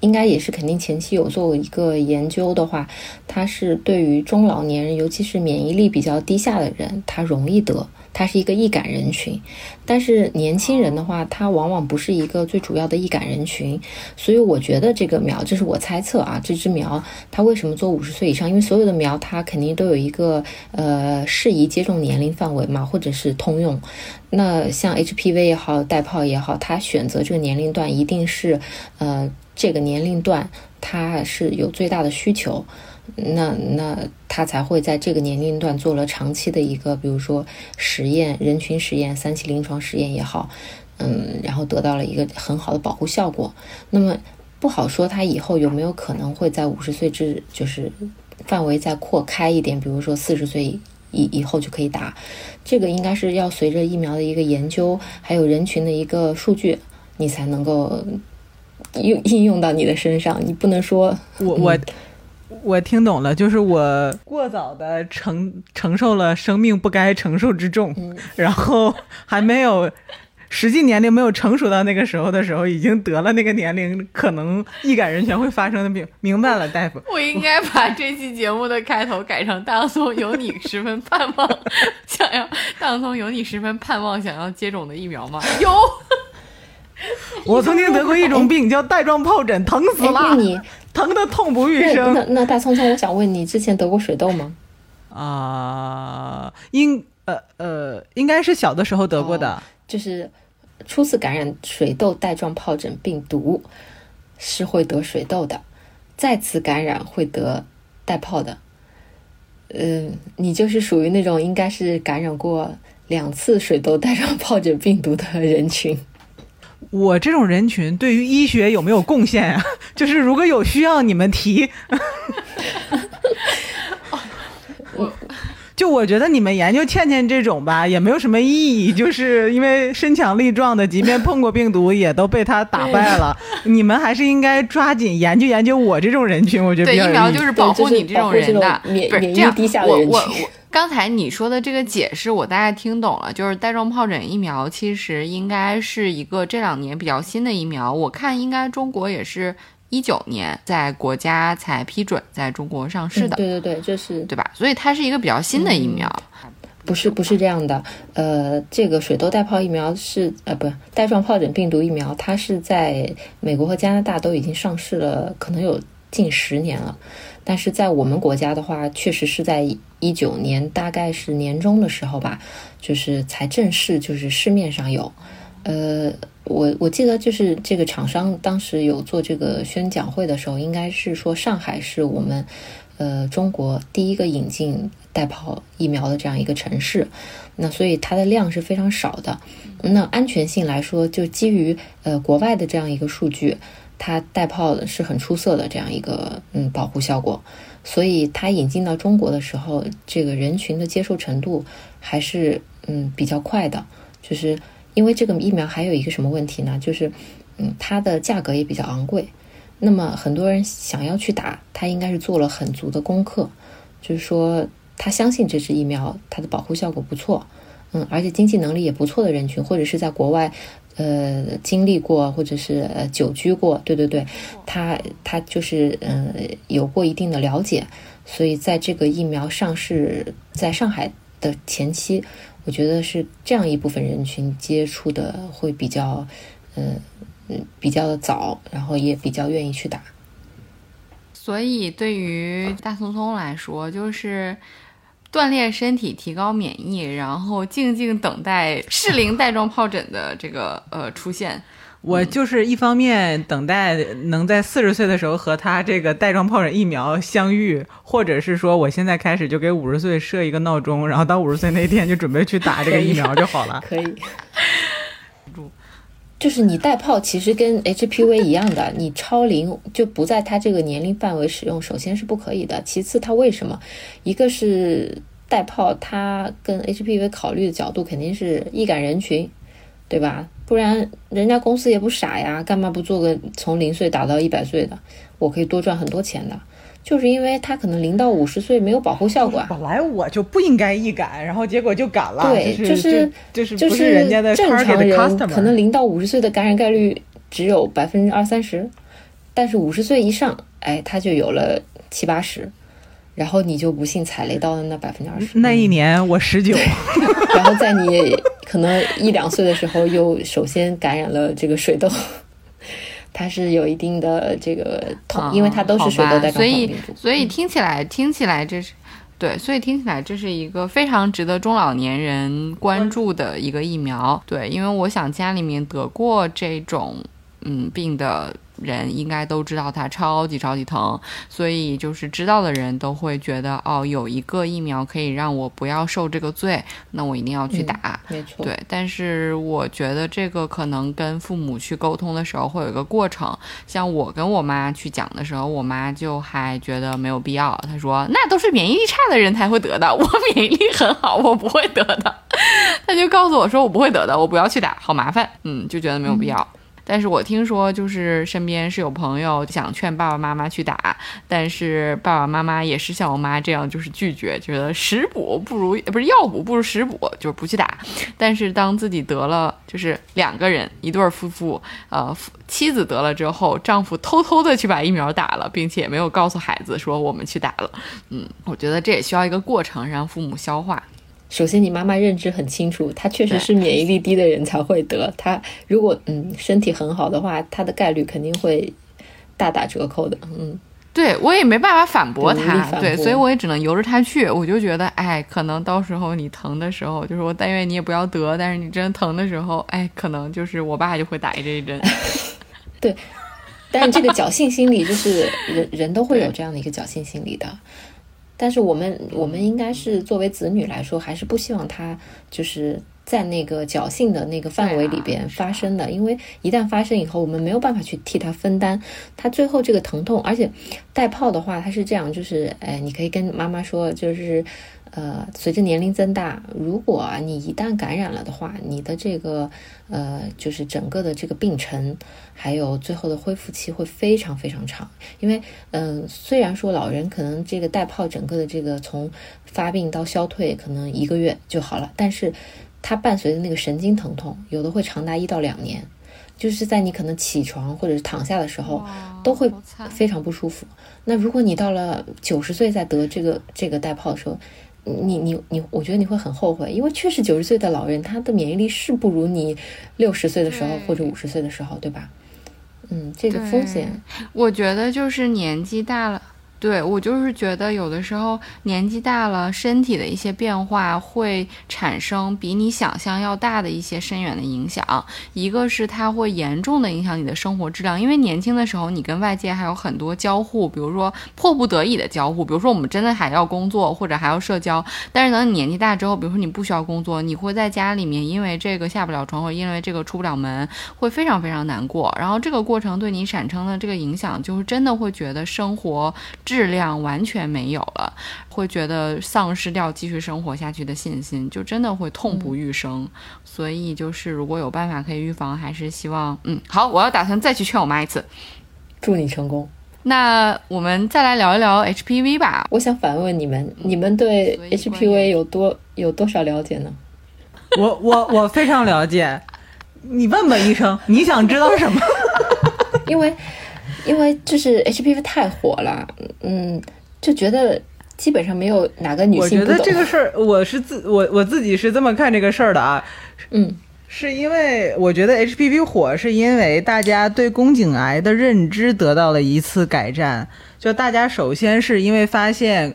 应该也是肯定前期有做过一个研究的话，它是对于中老年人，尤其是免疫力比较低下的人，他容易得。它是一个易感人群，但是年轻人的话，他往往不是一个最主要的易感人群，所以我觉得这个苗，这是我猜测啊，这支苗它为什么做五十岁以上？因为所有的苗它肯定都有一个呃适宜接种年龄范围嘛，或者是通用。那像 HPV 也好，带泡也好，它选择这个年龄段一定是呃这个年龄段它是有最大的需求。那那他才会在这个年龄段做了长期的一个，比如说实验、人群实验、三期临床实验也好，嗯，然后得到了一个很好的保护效果。那么不好说他以后有没有可能会在五十岁至就是范围再扩开一点，比如说四十岁以以后就可以打。这个应该是要随着疫苗的一个研究，还有人群的一个数据，你才能够用应用到你的身上。你不能说我我我听懂了，就是我过早的承承受了生命不该承受之重，然后还没有实际年龄没有成熟到那个时候的时候，已经得了那个年龄可能易感人群会发生的病。明白了，大夫。我应该把这期节目的开头改成“大洋葱有你十分盼望，想要大洋葱有你十分盼望想要接种的疫苗吗？” 有，我曾经得过一种病叫带状疱疹，疼死了，你疼的痛不欲生那那大聪聪，我想问你，之前得过水痘吗？啊！应呃呃，应该是小的时候得过的。就是初次感染水痘带状疱疹病毒是会得水痘的，再次感染会得带疱的。嗯，你就是属于那种应该是感染过两次水痘带状疱疹病毒的人群。我这种人群对于医学有没有贡献啊？就是如果有需要，你们提。就我觉得你们研究倩倩这种吧，也没有什么意义，就是因为身强力壮的，即便碰过病毒，也都被他打败了。你们还是应该抓紧研究研究我这种人群，我觉得对，疫苗就是保护你这种人的，免不是这样。免疫低下的我人群我我刚才你说的这个解释，我大概听懂了，就是带状疱疹疫苗其实应该是一个这两年比较新的疫苗，我看应该中国也是一九年在国家才批准在中国上市嗯的，对对对，这是对吧？所以它是一个比较新的疫苗。不是不是这样的，呃，这个水痘带泡疫苗是呃不带状疱疹病毒疫苗，它是在美国和加拿大都已经上市了，可能有近十年了。但是在我们国家的话，确实是在一九年，大概是年中的时候吧，就是才正式就是市面上有。呃，我我记得就是这个厂商当时有做这个宣讲会的时候，应该是说上海是我们呃中国第一个引进带泡疫苗的这样一个城市，那所以它的量是非常少的。那安全性来说，就基于呃国外的这样一个数据，它带泡是很出色的这样一个嗯保护效果。所以它引进到中国的时候，这个人群的接受程度还是嗯比较快的，就是因为这个疫苗还有一个什么问题呢？就是嗯它的价格也比较昂贵。那么很多人想要去打，他应该是做了很足的功课，就是说他相信这支疫苗它的保护效果不错，嗯，而且经济能力也不错的人群，或者是在国外呃经历过或者是呃久居过，对对对，他他就是呃有过一定的了解，所以在这个疫苗上市在上海的前期，我觉得是这样一部分人群接触的会比较呃嗯比较的早，然后也比较愿意去打。所以对于大聪聪来说，就是锻炼身体、提高免疫，然后静静等待适龄带状疱疹的这个呃出现。我就是一方面等待能在四十岁的时候和他这个带状疱疹疫苗相遇，或者是说我现在开始就给五十岁设一个闹钟，然后到五十岁那天就准备去打这个疫苗就好了。可以。就是你带泡其实跟 HPV 一样的，你超龄就不在它这个年龄范围使用，首先是不可以的。其次，它为什么？一个是带泡，它跟 HPV 考虑的角度肯定是易感人群，对吧？不然人家公司也不傻呀，干嘛不做个从零岁打到一百岁的？我可以多赚很多钱的。就是因为他可能零到五十岁没有保护效果啊。本来我就不应该易感，然后结果就感了，对，就就是就是就不是人家的正常人可能零到五十岁的感染概率只有百分之二三十，但是五十岁以上，哎，他就有了七八十，然后你就不幸踩雷到了那百分之二十。那一年我十九，然后在你可能一两岁的时候，又首先感染了这个水痘，它是有一定的这个痛，因为它都是水痘带状啊所以病毒。所以听起来听起来这是。对，所以听起来这是一个非常值得中老年人关注的一个疫苗。对，因为我想家里面得过这种嗯病的人，应该都知道它超级超级疼，所以就是知道的人都会觉得哦，有一个疫苗可以让我不要受这个罪，那我一定要去打。没错，对，但是我觉得这个可能跟父母去沟通的时候会有一个过程。像我跟我妈去讲的时候，我妈就还觉得没有必要。她说那都是免疫力差的人才会得的，我免疫力很好，我不会得的。她就告诉我说我不会得的，我不要去打，好麻烦。嗯，就觉得没有必要。但是我听说，就是身边是有朋友想劝爸爸妈妈去打，但是爸爸妈妈也是像我妈这样，就是拒绝，觉得食补不如不是药补不如食补，就是不去打。但是当自己得了，就是两个人一对夫妇，呃，妻子得了之后，丈夫偷偷的去把疫苗打了，并且没有告诉孩子说我们去打了。嗯，我觉得这也需要一个过程，让父母消化。首先，你妈妈认知很清楚，她确实是免疫力低的人才会得。她如果嗯身体很好的话，她的概率肯定会大打折扣的。嗯，对我也没办法反驳对无力他，反对，所以我也只能由着她去。我就觉得，哎，可能到时候你疼的时候，就是我但愿你也不要得，但是你真疼的时候，哎，可能就是我爸就会打一这一针。对但是这个侥幸心理就是人 人都会有这样的一个侥幸心理的。但是我们我们应该是作为子女来说，还是不希望他就是在那个侥幸的那个范围里边发生的，因为一旦发生以后，我们没有办法去替他分担他最后这个疼痛。而且带泡的话，他是这样，就是哎，你可以跟妈妈说，就是呃，随着年龄增大，如果啊你一旦感染了的话，你的这个呃，就是整个的这个病程，还有最后的恢复期会非常非常长。因为嗯、呃虽然说老人可能这个带泡整个的这个从发病到消退可能一个月就好了，但是它伴随的那个神经疼痛，有的会长达一到两年。就是在你可能起床或者是躺下的时候，都会非常不舒服。那如果你到了九十岁再得这个这个带泡的时候，你你你，我觉得你会很后悔，因为确实九十岁的老人他的免疫力是不如你六十岁的时候或者五十岁的时候，对吧？嗯，这个风险，我觉得就是年纪大了。对我就是觉得有的时候年纪大了，身体的一些变化会产生比你想象要大的一些深远的影响。一个是它会严重的影响你的生活质量，因为年轻的时候你跟外界还有很多交互，比如说迫不得已的交互，比如说我们真的还要工作或者还要社交。但是等你年纪大之后，比如说你不需要工作，你会在家里面因为这个下不了床，或者因为这个出不了门，会非常非常难过。然后这个过程对你产生的这个影响，就是真的会觉得生活质量完全没有了，会觉得丧失掉继续生活下去的信心，就真的会痛不欲生。所以就是如果有办法可以预防，还是希望嗯好，我要打算再去劝我妈一次。祝你成功。那我们再来聊一聊 HPV 吧。我想反问你们，你们对 HPV 有多有多少了解呢？我我我非常了解。你问吧，医生，你想知道什么？因为因为就是 HPV 太火了，嗯，就觉得基本上没有哪个女性我觉得。这个事儿，我是自我我自己是这么看这个事儿的啊，嗯，是因为我觉得 HPV 火，是因为大家对宫颈癌的认知得到了一次改善。就大家首先是因为发现，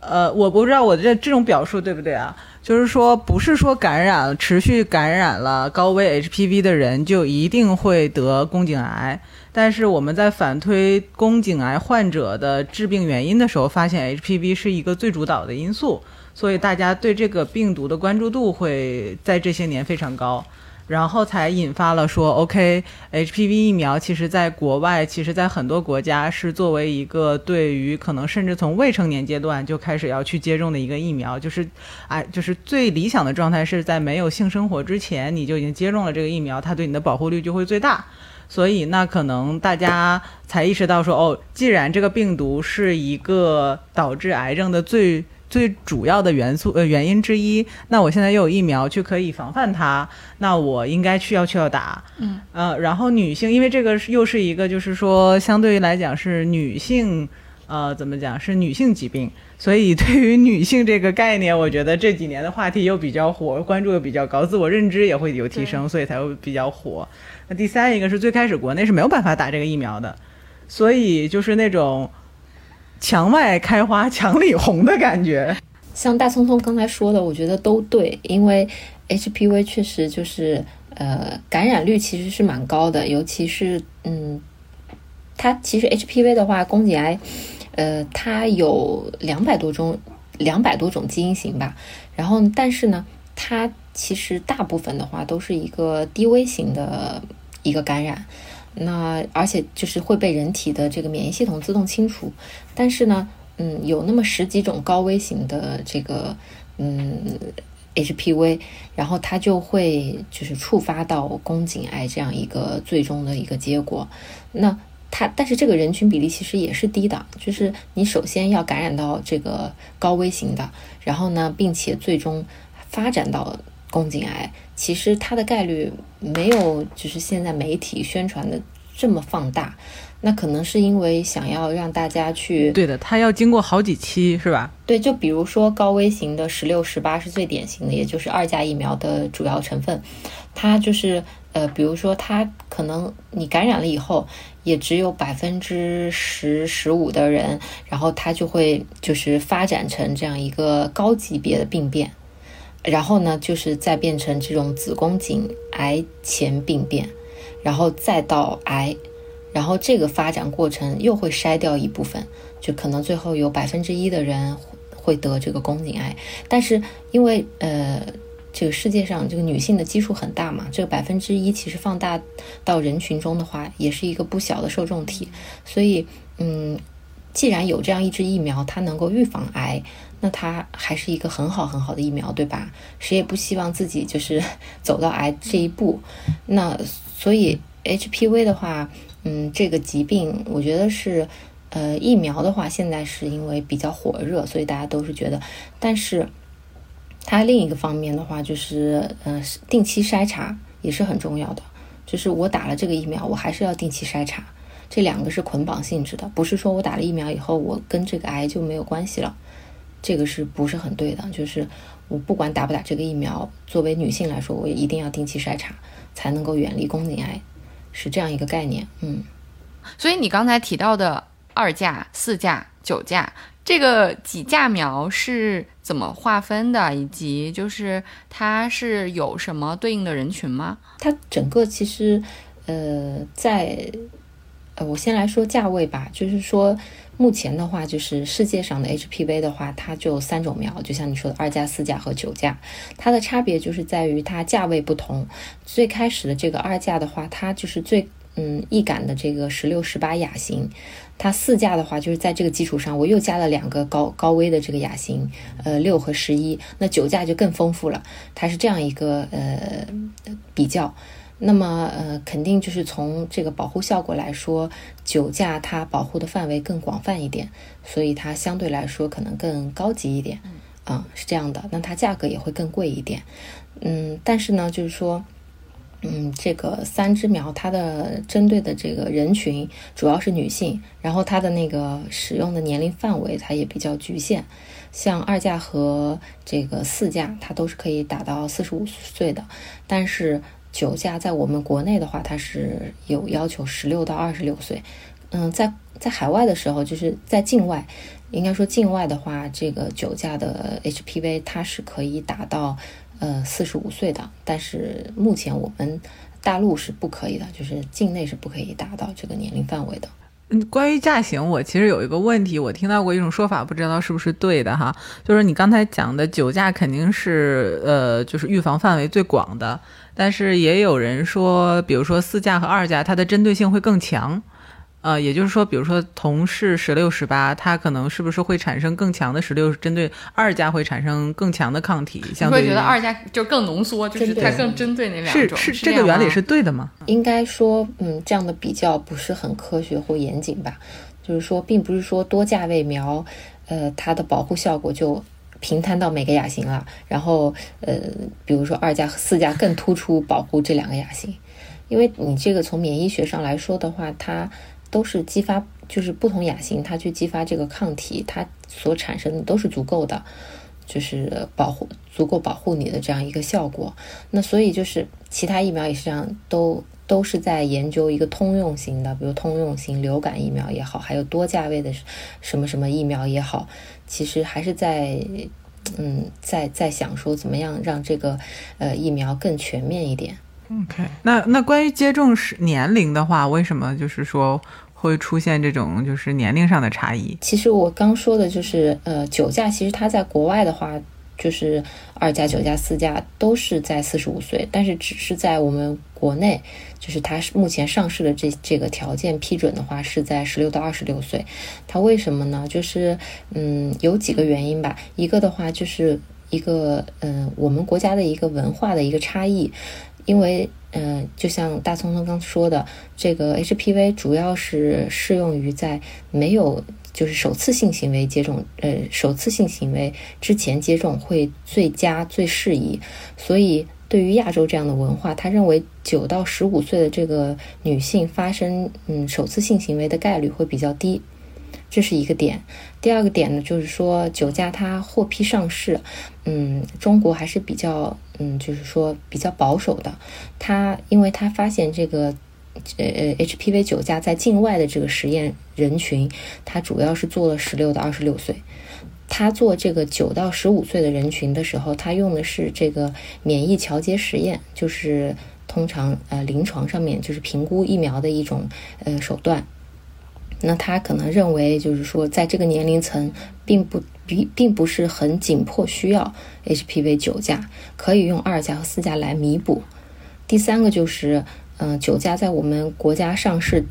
呃，我不知道我这这种表述对不对啊？就是说，不是说感染持续感染了高危 HPV 的人就一定会得宫颈癌。但是我们在反推宫颈癌患者的致病原因的时候，发现 HPV 是一个最主导的因素，所以大家对这个病毒的关注度会在这些年非常高，然后才引发了说，OK，HPV 疫苗其实在国外，其实在很多国家是作为一个对于可能甚至从未成年阶段就开始要去接种的一个疫苗，就是，哎，就是最理想的状态是在没有性生活之前你就已经接种了这个疫苗，它对你的保护率就会最大。所以那可能大家才意识到说，哦，既然这个病毒是一个导致癌症的最最主要的元素呃原因之一，那我现在又有疫苗去可以防范它，那我应该去要去要打。嗯，呃，然后女性，因为这个是又是一个就是说相对于来讲是女性，呃，怎么讲是女性疾病，所以对于女性这个概念，我觉得这几年的话题又比较火，关注又比较高，自我认知也会有提升，所以才会比较火。第三一个是最开始国内是没有办法打这个疫苗的，所以就是那种墙外开花墙里红的感觉。像大聪聪刚才说的，我觉得都对，因为 HPV 确实就是呃感染率其实是蛮高的，尤其是嗯，它其实 HPV 的话，宫颈癌，呃，它有两百多种两百多种基因型吧，然后但是呢，它其实大部分的话都是一个低危型的一个感染，那而且就是会被人体的这个免疫系统自动清除，但是呢。嗯，有那么十几种高危型的这个嗯 HPV，然后它就会就是触发到宫颈癌这样一个最终的一个结果。那它但是这个人群比例其实也是低的，就是你首先要感染到这个高危型的，然后呢，并且最终发展到宫颈癌，其实它的概率没有就是现在媒体宣传的这么放大。那可能是因为想要让大家去对的，它要经过好几期，是吧？对，就比如说高危型的十六、十八是最典型的，也就是二价疫苗的主要成分。它就是呃，比如说它可能你感染了以后，也只有百分之十、十五的人，然后它就会就是发展成这样一个高级别的病变，然后呢，就是再变成这种子宫颈癌前病变，然后再到癌。然后这个发展过程又会筛掉一部分，就可能最后有百分之一的人会得这个宫颈癌。但是因为呃，这个世界上这个女性的基数很大嘛，这个百分之一其实放大到人群中的话，也是一个不小的受众体。所以嗯，既然有这样一支疫苗，它能够预防癌，那它还是一个很好很好的疫苗，对吧？谁也不希望自己就是 走到癌这一步。那所以 HPV 的话。嗯，这个疾病我觉得是，呃，疫苗的话，现在是因为比较火热，所以大家都是觉得。但是，它另一个方面的话，就是，呃，定期筛查也是很重要的。就是我打了这个疫苗，我还是要定期筛查，这两个是捆绑性质的，不是说我打了疫苗以后，我跟这个癌就没有关系了，这个是不是很对的？就是我不管打不打这个疫苗，作为女性来说，我也一定要定期筛查，才能够远离宫颈癌。是这样一个概念，嗯，所以你刚才提到的二价、四价、九价，这个几价苗是怎么划分的？以及就是它是有什么对应的人群吗？它整个其实，呃，在呃，我先来说价位吧，就是说目前的话，就是世界上的 HPV 的话，它就三种苗，就像你说的二价、四价和九价，它的差别就是在于它价位不同。最开始的这个二价的话，它就是最嗯易感的这个十六、十八亚型，它四价的话就是在这个基础上，我又加了两个高高危的这个亚型，呃六和十一，那九价就更丰富了，它是这样一个呃比较。那么，呃，肯定就是从这个保护效果来说，九价它保护的范围更广泛一点，所以它相对来说可能更高级一点，啊，是这样的。那它价格也会更贵一点，嗯，但是呢，就是说，嗯，这个三支苗它的针对的这个人群主要是女性，然后它的那个使用的年龄范围它也比较局限，像二价和这个四价它都是可以打到四十五岁的，但是。酒驾在我们国内的话，它是有要求十六到二十六岁。嗯，在在海外的时候，就是在境外，应该说境外的话，这个酒驾的 HPV 它是可以打到呃四十五岁的。但是目前我们大陆是不可以的，就是境内是不可以达到这个年龄范围的。嗯，关于驾型，我其实有一个问题，我听到过一种说法，不知道是不是对的哈，就是你刚才讲的酒驾肯定是呃，就是预防范围最广的。但是也有人说，比如说四价和二价，它的针对性会更强，呃，也就是说，比如说同是十六、十八，它可能是不是会产生更强的十六，针对二价会产生更强的抗体？你相对觉得二价就更浓缩，就是它更针对那两种。是是这个原理是对的吗？应该说，嗯，这样的比较不是很科学或严谨吧？就是说，并不是说多价位苗，呃，它的保护效果就平摊到每个亚型了。然后，呃，比如说二价和四价更突出保护这两个亚型，因为你这个从免疫学上来说的话，它。都是激发，就是不同亚型它去激发这个抗体，它所产生的都是足够的，就是保护足够保护你的这样一个效果。那所以就是其他疫苗也是这样，都都是在研究一个通用型的，比如通用型流感疫苗也好，还有多价位的什么什么疫苗也好，其实还是在嗯在在想说怎么样让这个呃疫苗更全面一点。OK，那那关于接种是年龄的话，为什么就是说会出现这种就是年龄上的差异？其实我刚说的就是，呃，酒驾其实它在国外的话，就是二加、九加、四加都是在四十五岁，但是只是在我们国内，就是它目前上市的这这个条件批准的话，是在十六到二十六岁。它为什么呢？就是嗯，有几个原因吧。一个的话就是一个嗯，我们国家的一个文化的一个差异。因为，嗯，就像大聪聪刚说的，这个 HPV 主要是适用于在没有就是首次性行为接种，呃，首次性行为之前接种会最佳最适宜。所以，对于亚洲这样的文化，他认为九到十五岁的这个女性发生嗯首次性行为的概率会比较低。这是一个点，第二个点呢，就是说酒驾它获批上市，嗯，中国还是比较，嗯，就是说比较保守的。它因为它发现这个，呃呃，HPV 九价在境外的这个实验人群，它主要是做了十六到二十六岁。他做这个九到十五岁的人群的时候，他用的是这个免疫调节实验，就是通常呃临床上面就是评估疫苗的一种呃手段。那他可能认为，就是说，在这个年龄层，并不并并不是很紧迫需要 HPV 九价，可以用二价和四价来弥补。第三个就是，嗯，九价在我们国家上市，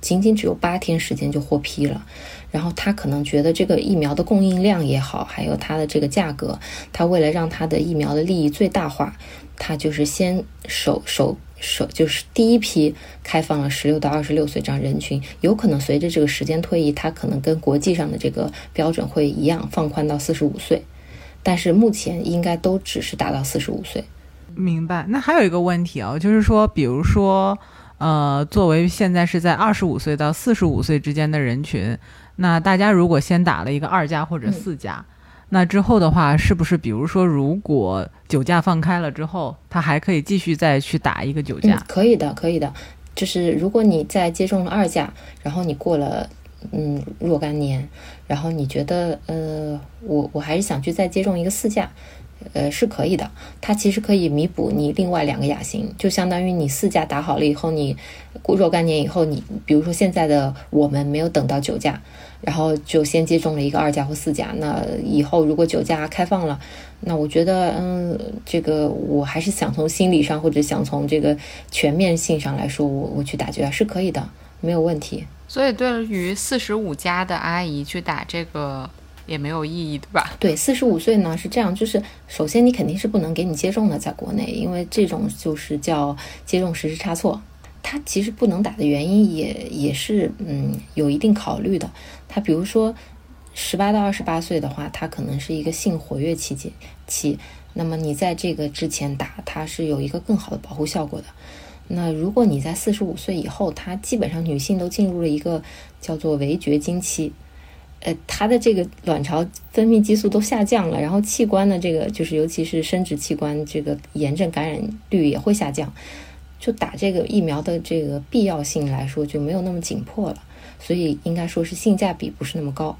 仅仅只有八天时间就获批了。然后他可能觉得这个疫苗的供应量也好，还有它的这个价格，他为了让他的疫苗的利益最大化，他就是先首首。首就是第一批开放了十六到二十六岁这样人群，有可能随着这个时间推移，它可能跟国际上的这个标准会一样，放宽到四十五岁。但是目前应该都只是达到四十五岁。明白。那还有一个问题啊，就是说，比如说，呃，作为现在是在二十五岁到四十五岁之间的人群，那大家如果先打了一个二价或者四价。那之后的话，是不是比如说，如果酒驾放开了之后，他还可以继续再去打一个酒驾？可以的，可以的。就是如果你在接种了二价，然后你过了嗯若干年，然后你觉得呃，我我还是想去再接种一个四价。呃，是可以的，它其实可以弥补你另外两个亚型，就相当于你四价打好了以后，你过若干年以后，你比如说现在的我们没有等到九价，然后就先接种了一个二价或四价，那以后如果九价开放了，那我觉得，嗯，这个我还是想从心理上或者想从这个全面性上来说，我我去打九价是可以的，没有问题。所以对于四十五加的阿姨去打这个。也没有意义，对吧？对，四十五岁呢是这样，就是首先你肯定是不能给你接种的，在国内，因为这种就是叫接种实施差错。它其实不能打的原因也也是嗯有一定考虑的。它比如说十八到二十八岁的话，它可能是一个性活跃期间期，那么你在这个之前打，它是有一个更好的保护效果的。那如果你在四十五岁以后，它基本上女性都进入了一个叫做围绝经期。呃，它的这个卵巢分泌激素都下降了，然后器官的这个就是尤其是生殖器官这个炎症感染率也会下降，就打这个疫苗的这个必要性来说就没有那么紧迫了，所以应该说是性价比不是那么高。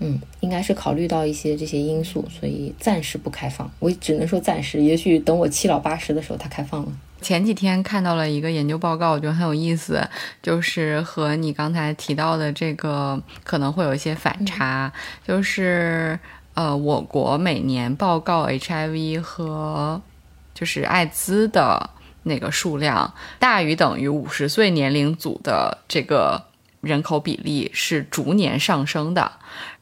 嗯，应该是考虑到一些这些因素，所以暂时不开放。我只能说暂时，也许等我七老八十的时候它开放了。前几天看到了一个研究报告，我觉得很有意思，就是和你刚才提到的这个可能会有一些反差，就是呃，我国每年报告 HIV 和就是艾滋的那个数量大于等于五十岁年龄组的这个人口比例是逐年上升的。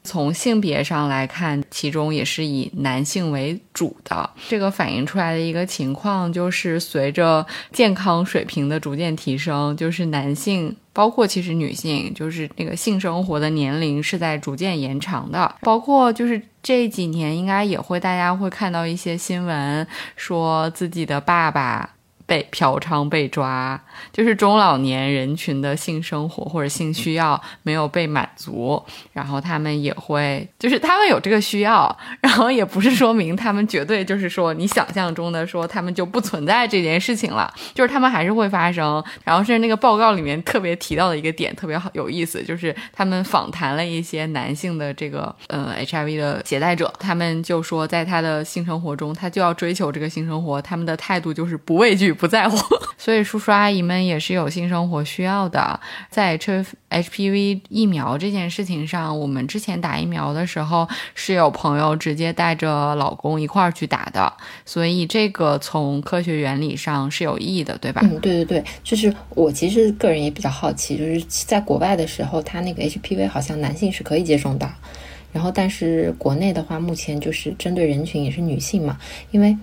从性别上来看，其中也是以男性为主的。这个反映出来的一个情况就是，随着健康水平的逐渐提升，就是男性，包括其实女性，就是那个性生活的年龄是在逐渐延长的。包括就是这几年，应该也会大家会看到一些新闻，说自己的爸爸。被嫖娼被抓，就是中老年人群的性生活或者性需要没有被满足，然后他们也会，就是他们有这个需要，然后也不是说明他们绝对就是说你想象中的说他们就不存在这件事情了，就是他们还是会发生。然后是那个报告里面特别提到的一个点特别好有意思，就是他们访谈了一些男性的这个呃 HIV 的携带者，他们就说在他的性生活中，他就要追求这个性生活，他们的态度就是不畏惧。不在乎，所以叔叔阿姨们也是有性生活需要的。在 H HPV 疫苗这件事情上，我们之前打疫苗的时候是有朋友直接带着老公一块儿去打的，所以这个从科学原理上是有意义的，对吧？嗯，对对对，就是我其实个人也比较好奇，就是在国外的时候，他那个 HPV 好像男性是可以接种的，然后但是国内的话，目前就是针对人群也是女性嘛，因为。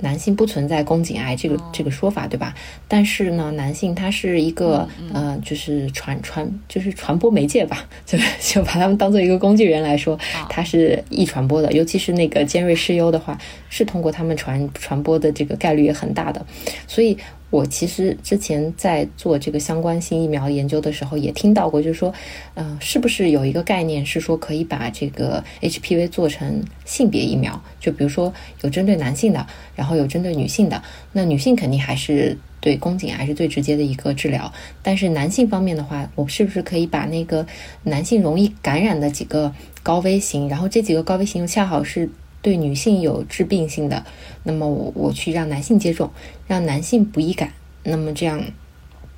男性不存在宫颈癌这个这个说法，对吧？但是呢，男性他是一个呃，就是传传就是传播媒介吧，就就把他们当做一个工具人来说，它是易传播的。尤其是那个尖锐湿疣的话，是通过他们传传播的这个概率也很大的，所以。我其实之前在做这个相关性疫苗研究的时候，也听到过，就是说，嗯，是不是有一个概念是说可以把这个 HPV 做成性别疫苗？就比如说有针对男性的，然后有针对女性的。那女性肯定还是对宫颈癌是最直接的一个治疗，但是男性方面的话，我是不是可以把那个男性容易感染的几个高危型，然后这几个高危型又恰好是。对女性有致病性的，那么我我去让男性接种，让男性不易感，那么这样，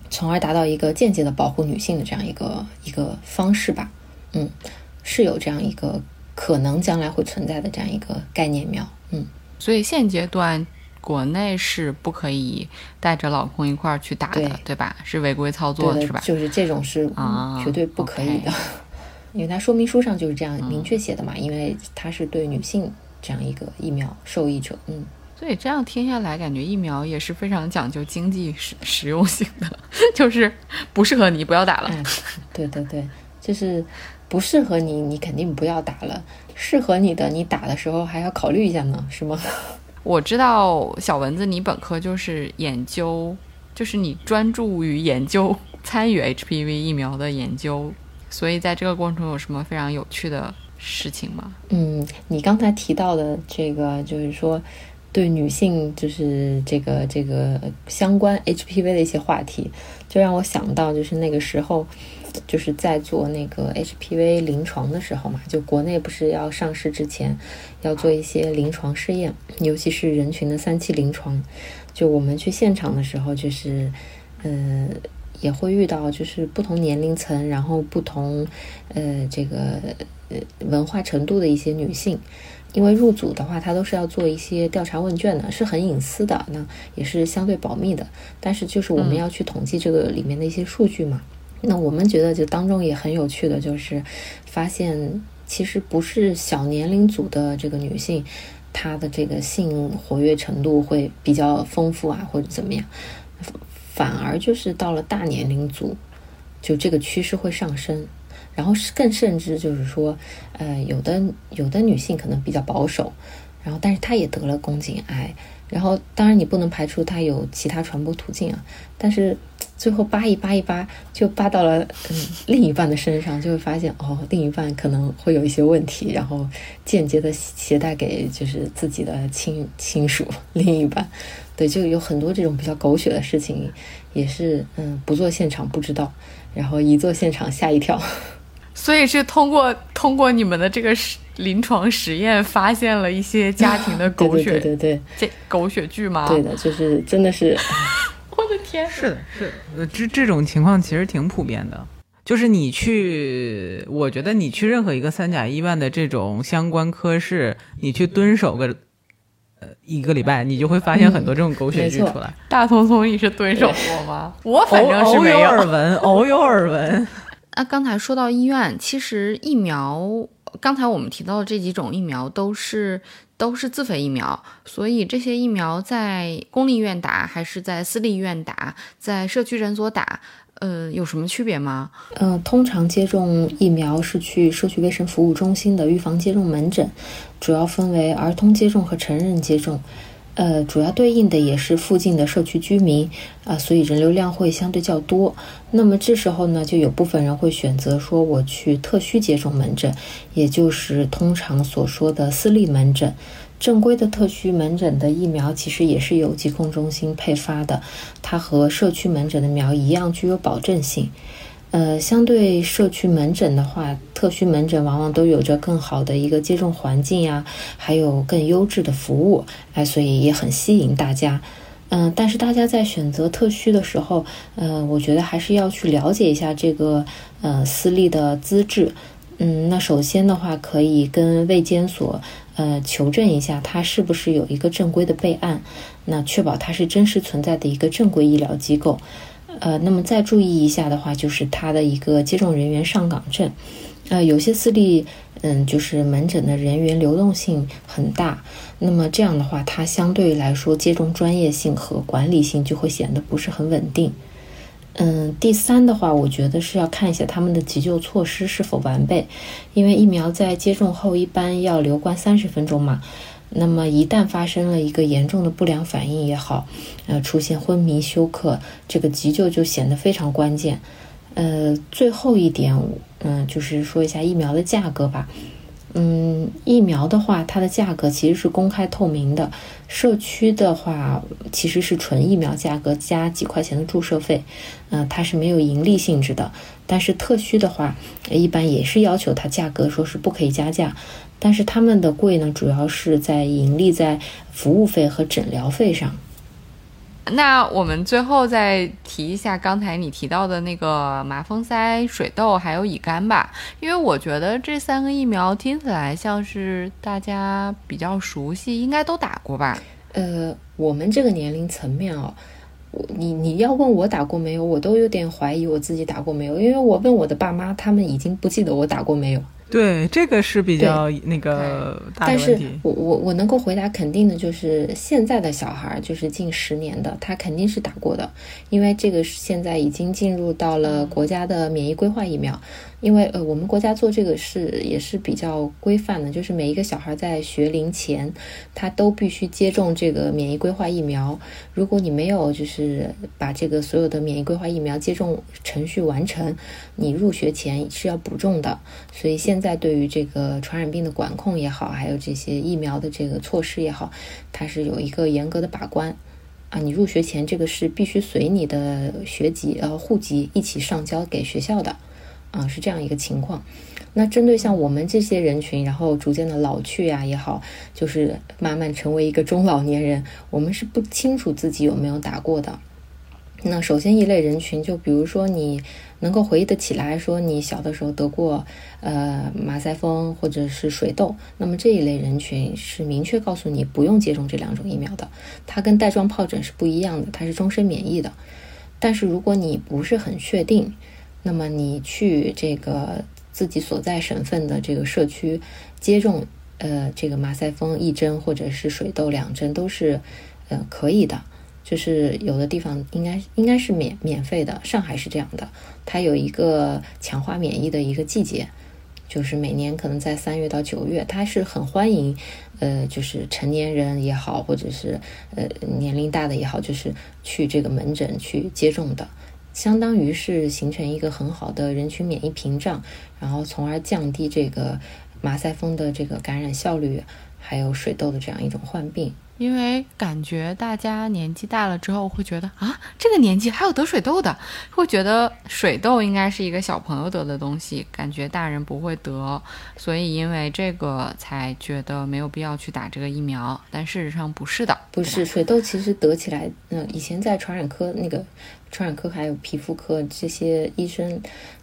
从而达到一个间接的保护女性的这样一个一个方式吧。嗯，是有这样一个可能将来会存在的这样一个概念苗。嗯，所以现阶段国内是不可以带着老公一块儿去打的，对吧？是违规操作是吧？就是这种是绝对不可以的，因为它说明书上就是这样明确写的嘛，因为它是对女性。这样一个疫苗受益者，嗯，所以这样听下来，感觉疫苗也是非常讲究经济实实用性的，就是不适合你不要打了。对对对，就是不适合你，你肯定不要打了；适合你的，你打的时候还要考虑一下呢，是吗？我知道小蚊子，你本科就是研究，就是你专注于研究参与 HPV 疫苗的研究，所以在这个过程中有什么非常有趣的？事情吗？嗯，你刚才提到的这个，就是说对女性，就是这个这个相关 HPV 的一些话题，就让我想到，就是那个时候，就是在做那个 HPV 临床的时候嘛，就国内不是要上市之前要做一些临床试验，尤其是人群的三期临床，就我们去现场的时候，就是嗯也会遇到，就是不同年龄层，然后不同呃这个。呃，文化程度的一些女性，因为入组的话，她都是要做一些调查问卷的，是很隐私的，那也是相对保密的。但是就是我们要去统计这个里面的一些数据嘛。那我们觉得就当中也很有趣的，就是发现其实不是小年龄组的这个女性，她的这个性活跃程度会比较丰富啊，或者怎么样，反而就是到了大年龄组，就这个趋势会上升。然后是更甚至就是说，呃，有的有的女性可能比较保守，然后但是她也得了宫颈癌，然后当然你不能排除她有其他传播途径啊，但是最后扒一扒一扒就扒到了嗯另一半的身上，就会发现哦另一半可能会有一些问题，然后间接的携带给就是自己的亲亲属另一半，对，就有很多这种比较狗血的事情，也是嗯不做现场不知道，然后一做现场吓一跳。所以是通过通过你们的这个实临床实验，发现了一些家庭的狗血，对对对，这狗血剧吗？对的，就是真的是，我的天，是的，是的，这这种情况其实挺普遍的。就是你去，我觉得你去任何一个三甲医院的这种相关科室，你去蹲守个呃一个礼拜，你就会发现很多这种狗血剧出来。大聪聪，你是蹲守过吗？我反正是没有。耳闻，偶有耳闻。那刚才说到医院，其实疫苗，刚才我们提到的这几种疫苗都是都是自费疫苗，所以这些疫苗在公立医院打还是在私立医院打，在社区诊所打，呃，有什么区别吗？呃，通常接种疫苗是去社区卫生服务中心的预防接种门诊，主要分为儿童接种和成人接种。呃，主要对应的也是附近的社区居民啊、所以人流量会相对较多。那么这时候呢，就有部分人会选择说我去特需接种门诊，也就是通常所说的私立门诊。正规的特需门诊的疫苗其实也是由疾控中心配发的，它和社区门诊的苗一样具有保证性。呃，相对社区门诊的话，特需门诊往往都有着更好的一个接种环境呀，还有更优质的服务，哎，所以也很吸引大家。嗯、但是大家在选择特需的时候，呃，我觉得还是要去了解一下这个呃私立的资质。嗯，那首先的话，可以跟卫监所呃求证一下，它是不是有一个正规的备案，那确保它是真实存在的一个正规医疗机构。呃，那么再注意一下的话，就是它的一个接种人员上岗证。呃，有些私立，嗯，就是门诊的人员流动性很大，那么这样的话，它相对来说接种专业性和管理性就会显得不是很稳定。嗯，第三的话，我觉得是要看一下他们的急救措施是否完备，因为疫苗在接种后一般要留观三十分钟嘛。那么一旦发生了一个严重的不良反应也好，呃，出现昏迷休克，这个急救就显得非常关键。呃，最后一点，嗯、就是说一下疫苗的价格吧。嗯，疫苗的话，它的价格其实是公开透明的。社区的话，其实是纯疫苗价格加几块钱的注射费，嗯、它是没有盈利性质的。但是特需的话，一般也是要求它价格说是不可以加价。但是他们的贵呢，主要是在盈利在服务费和诊疗费上。那我们最后再提一下刚才你提到的那个麻风腮、水痘还有乙肝吧，因为我觉得这三个疫苗听起来像是大家比较熟悉，应该都打过吧？呃，我们这个年龄层面哦，我你你要问我打过没有，我都有点怀疑我自己打过没有，因为我问我的爸妈，他们已经不记得我打过没有。对，这个是比较那个大的但是。我我我能够回答肯定的就是，现在的小孩儿就是近十年的，他肯定是打过的，因为这个是现在已经进入到了国家的免疫规划疫苗。因为呃，我们国家做这个是也是比较规范的，就是每一个小孩在学龄前，他都必须接种这个免疫规划疫苗。如果你没有就是把这个所有的免疫规划疫苗接种程序完成，你入学前是要补种的。所以现在对于这个传染病的管控也好，还有这些疫苗的这个措施也好，它是有一个严格的把关。啊，你入学前这个是必须随你的学籍呃户籍一起上交给学校的，啊是这样一个情况。那针对像我们这些人群，然后逐渐的老去呀、也好，就是慢慢成为一个中老年人，我们是不清楚自己有没有打过的。那首先一类人群，就比如说你能够回忆得起来，说你小的时候得过呃马赛风或者是水痘，那么这一类人群是明确告诉你不用接种这两种疫苗的，它跟带状疱疹是不一样的，它是终身免疫的。但是如果你不是很确定，那么你去这个自己所在省份的这个社区接种呃这个马赛风一针或者是水痘两针都是呃可以的。就是有的地方应该应该是免免费的，上海是这样的，它有一个强化免疫的一个季节，就是每年可能在三月到九月，它是很欢迎，呃，就是成年人也好，或者是呃年龄大的也好，就是去这个门诊去接种的，相当于是形成一个很好的人群免疫屏障，然后从而降低这个马赛风的这个感染效率，还有水痘的这样一种患病。因为感觉大家年纪大了之后会觉得啊，这个年纪还有得水痘的，会觉得水痘应该是一个小朋友得的东西，感觉大人不会得，所以因为这个才觉得没有必要去打这个疫苗。但事实上不是的，不是水痘，其实得起来，嗯、以前在传染科那个传染科还有皮肤科这些医生，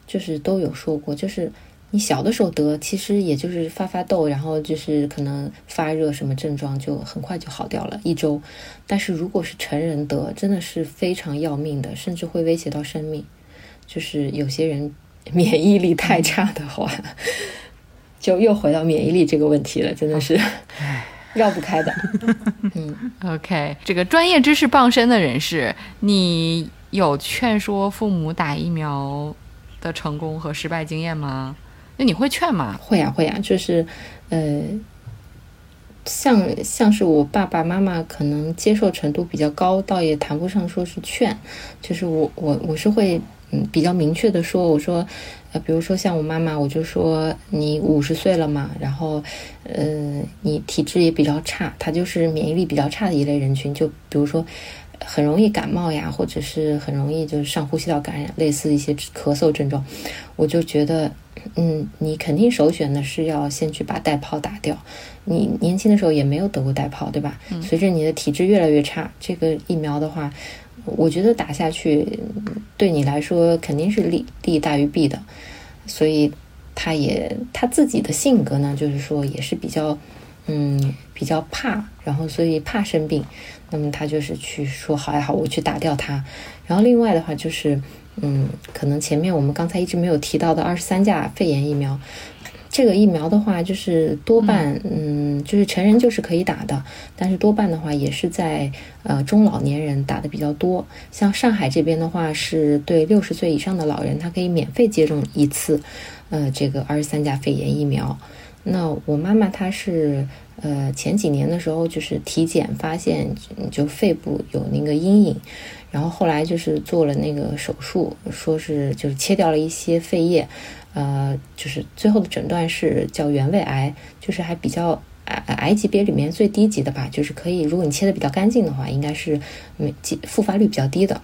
就是都有说过，就是你小的时候得，其实也就是发发痘，然后就是可能发热什么症状就很快就好掉了，一周。但是如果是成人得，真的是非常要命的，甚至会威胁到生命。就是有些人 免疫力太差的话，就又回到免疫力这个问题了，真的是 绕不开的。嗯，OK，这个专业知识傍身的人士，你有劝说父母打疫苗的成功和失败经验吗？那你会劝吗？会呀，会呀，就是呃，像像是我爸爸妈妈可能接受程度比较高，倒也谈不上说是劝，就是我我我是会。嗯，比较明确的说，我说，呃，比如说像我妈妈，我就说你五十岁了嘛，然后，呃，你体质也比较差，她就是免疫力比较差的一类人群，就比如说很容易感冒呀，或者是很容易就是上呼吸道感染，类似一些咳嗽症状，我就觉得，嗯，你肯定首选的是要先去把带泡打掉。你年轻的时候也没有得过带泡，对吧？随着你的体质越来越差，这个疫苗的话。我觉得打下去对你来说肯定是利利大于弊的，所以他也他自己的性格呢，就是说也是比较嗯比较怕，然后所以怕生病，那么他就是去说好呀好，我去打掉它。然后另外的话就是嗯，可能前面我们刚才一直没有提到的二十三价肺炎疫苗。这个疫苗的话，就是多半，嗯，就是成人就是可以打的，但是多半的话也是在呃中老年人打的比较多。像上海这边的话，是对六十岁以上的老人，他可以免费接种一次，呃，这个二十三价肺炎疫苗。那我妈妈她是呃前几年的时候就是体检发现就肺部有那个阴影，然后后来就是做了那个手术，说是就是切掉了一些肺叶。呃，就是最后的诊断是叫原位癌，就是还比较癌癌级别里面最低级的吧，就是可以，如果你切的比较干净的话，应该是没复发率比较低的。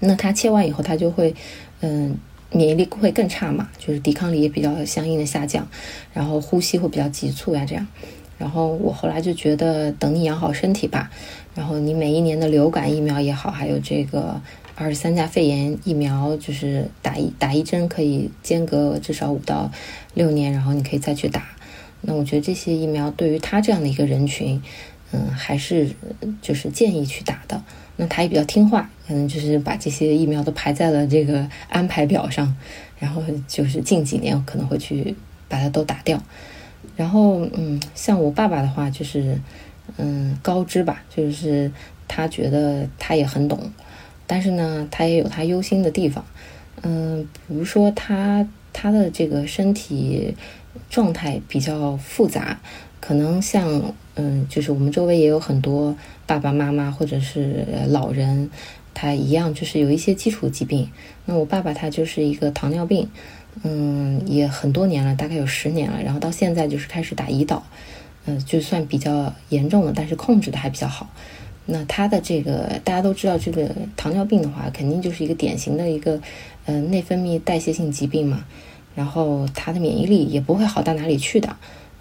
那他切完以后，他就会，嗯，免疫力会更差嘛，就是抵抗力也比较相应的下降，然后呼吸会比较急促呀，这样。然后我后来就觉得，等你养好身体吧，然后你每一年的流感疫苗也好，还有这个。二十三价肺炎疫苗就是打一打一针可以间隔至少五到六年，然后你可以再去打。那我觉得这些疫苗对于他这样的一个人群，嗯，还是就是建议去打的。那他也比较听话，可能就是把这些疫苗都排在了这个安排表上，然后就是近几年可能会去把它都打掉。然后嗯，像我爸爸的话，就是嗯高知吧，就是他觉得他也很懂。但是呢，他也有他忧心的地方，嗯，比如说他他的这个身体状态比较复杂，可能像嗯，就是我们周围也有很多爸爸妈妈或者是老人，他一样就是有一些基础疾病。那我爸爸他就是一个糖尿病，嗯，也很多年了，大概有十年了，然后到现在就是开始打胰岛，嗯，就算比较严重了，但是控制的还比较好。那他的这个大家都知道，这个糖尿病的话，肯定就是一个典型的一个，呃，内分泌代谢性疾病嘛。然后他的免疫力也不会好到哪里去的，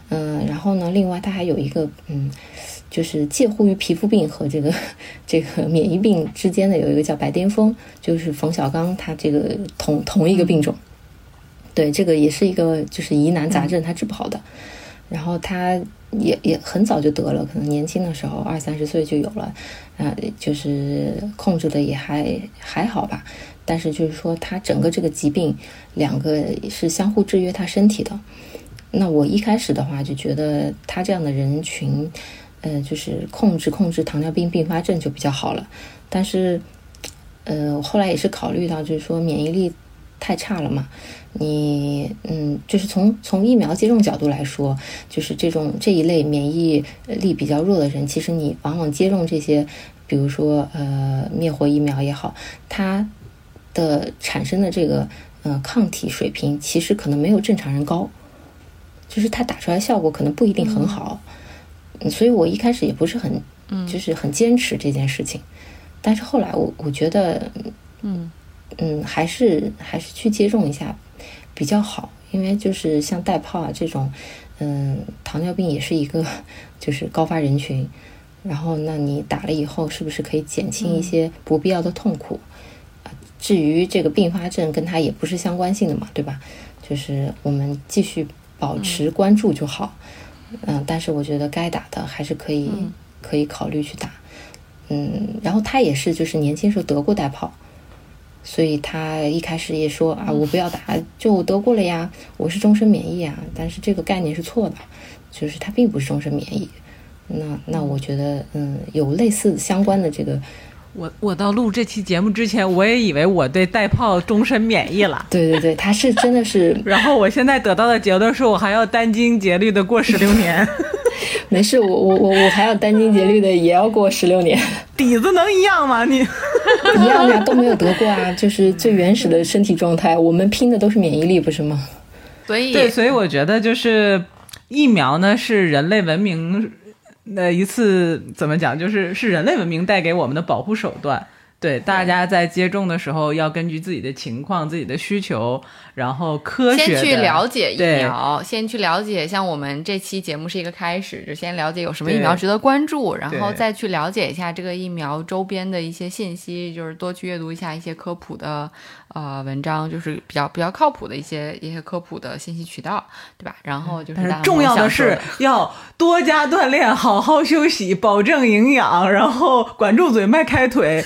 嗯。然后呢，另外他还有一个，嗯，就是介乎于皮肤病和这个 这个免疫病之间的有一个叫白癜风，就是冯小刚他这个同同一个病种。对，这个也是一个就是疑难杂症，他治不好的。然后他。也也很早就得了，可能年轻的时候二三十岁就有了，啊，就是控制的也还还好吧。但是就是说，他整个这个疾病两个是相互制约他身体的。那我一开始的话就觉得他这样的人群，呃，就是控制控制糖尿病并发症就比较好了。但是，呃，我后来也是考虑到，就是说免疫力太差了嘛。你嗯，就是从从疫苗接种角度来说，就是这种这一类免疫力比较弱的人，其实你往往接种这些，比如说呃灭活疫苗也好，它的产生的这个呃抗体水平，其实可能没有正常人高，就是它打出来效果可能不一定很好，所以我一开始也不是很就是很坚持这件事情，但是后来我我觉得嗯嗯还是还是去接种一下。比较好，因为就是像带泡啊这种，嗯，糖尿病也是一个就是高发人群，然后那你打了以后，是不是可以减轻一些不必要的痛苦？啊，至于这个并发症跟它也不是相关性的嘛，对吧？就是我们继续保持关注就好。嗯，但是我觉得该打的还是可以，可以考虑去打。嗯，然后他也是就是年轻时候得过带泡，所以他一开始也说啊，我不要打，就我得过了呀，我是终身免疫啊。但是这个概念是错的，就是他并不是终身免疫。那那我觉得，嗯，有类似相关的这个。我我到录这期节目之前，我也以为我对带泡终身免疫了。对对对，他是真的是。然后我现在得到的结论是我还要殚精竭虑的过十六年。没事，我我我我还要殚精竭虑的也要过十六年。底子能一样吗？你一样呀，都没有得过啊，就是最原始的身体状态。我们拼的都是免疫力，不是吗？所以对，所以我觉得就是疫苗呢，是人类文明。那一次怎么讲？就是是人类文明带给我们的保护手段。对，大家在接种的时候要根据自己的情况、自己的需求，然后科学先去了解疫苗，先去了解。像我们这期节目是一个开始，就先了解有什么疫苗值得关注，然后再去了解一下这个疫苗周边的一些信息，就是多去阅读一下一些科普的呃文章，就是比较比较靠谱的一些一些科普的信息渠道，对吧？然后就是重要的是要多加锻炼，好好休息，保证营养，然后管住嘴，迈开腿。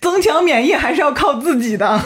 增强免疫还是要靠自己的。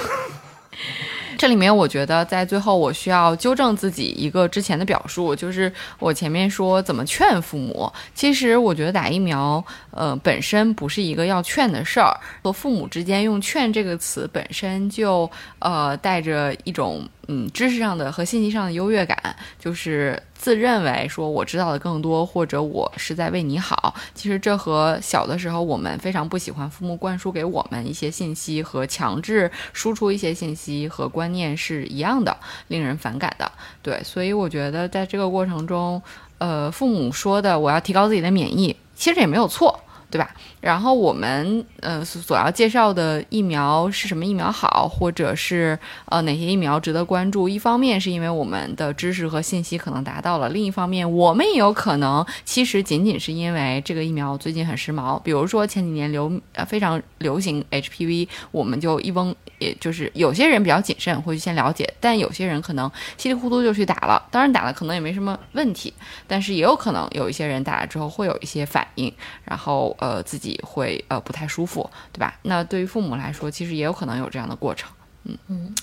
这里面我觉得在最后我需要纠正自己一个之前的表述，就是我前面说怎么劝父母，其实我觉得打疫苗，呃，本身不是一个要劝的事儿，和父母之间用“劝”这个词本身就呃带着一种。嗯，知识上的和信息上的优越感，就是自认为说我知道的更多，或者我是在为你好。其实这和小的时候我们非常不喜欢父母灌输给我们一些信息和强制输出一些信息和观念是一样的，令人反感的。对，所以我觉得在这个过程中，呃，父母说的我要提高自己的免疫，其实也没有错。对吧？然后我们呃所要介绍的疫苗是什么疫苗好，或者是呃哪些疫苗值得关注？一方面是因为我们的知识和信息可能达到了，另一方面我们也有可能其实仅仅是因为这个疫苗最近很时髦，比如说前几年流呃非常流行 HPV，我们就一翁，也就是有些人比较谨慎会去先了解，但有些人可能稀里糊涂就去打了，当然打了可能也没什么问题，但是也有可能有一些人打了之后会有一些反应，然后。呃，自己会呃不太舒服，对吧？那对于父母来说，其实也有可能有这样的过程，嗯嗯，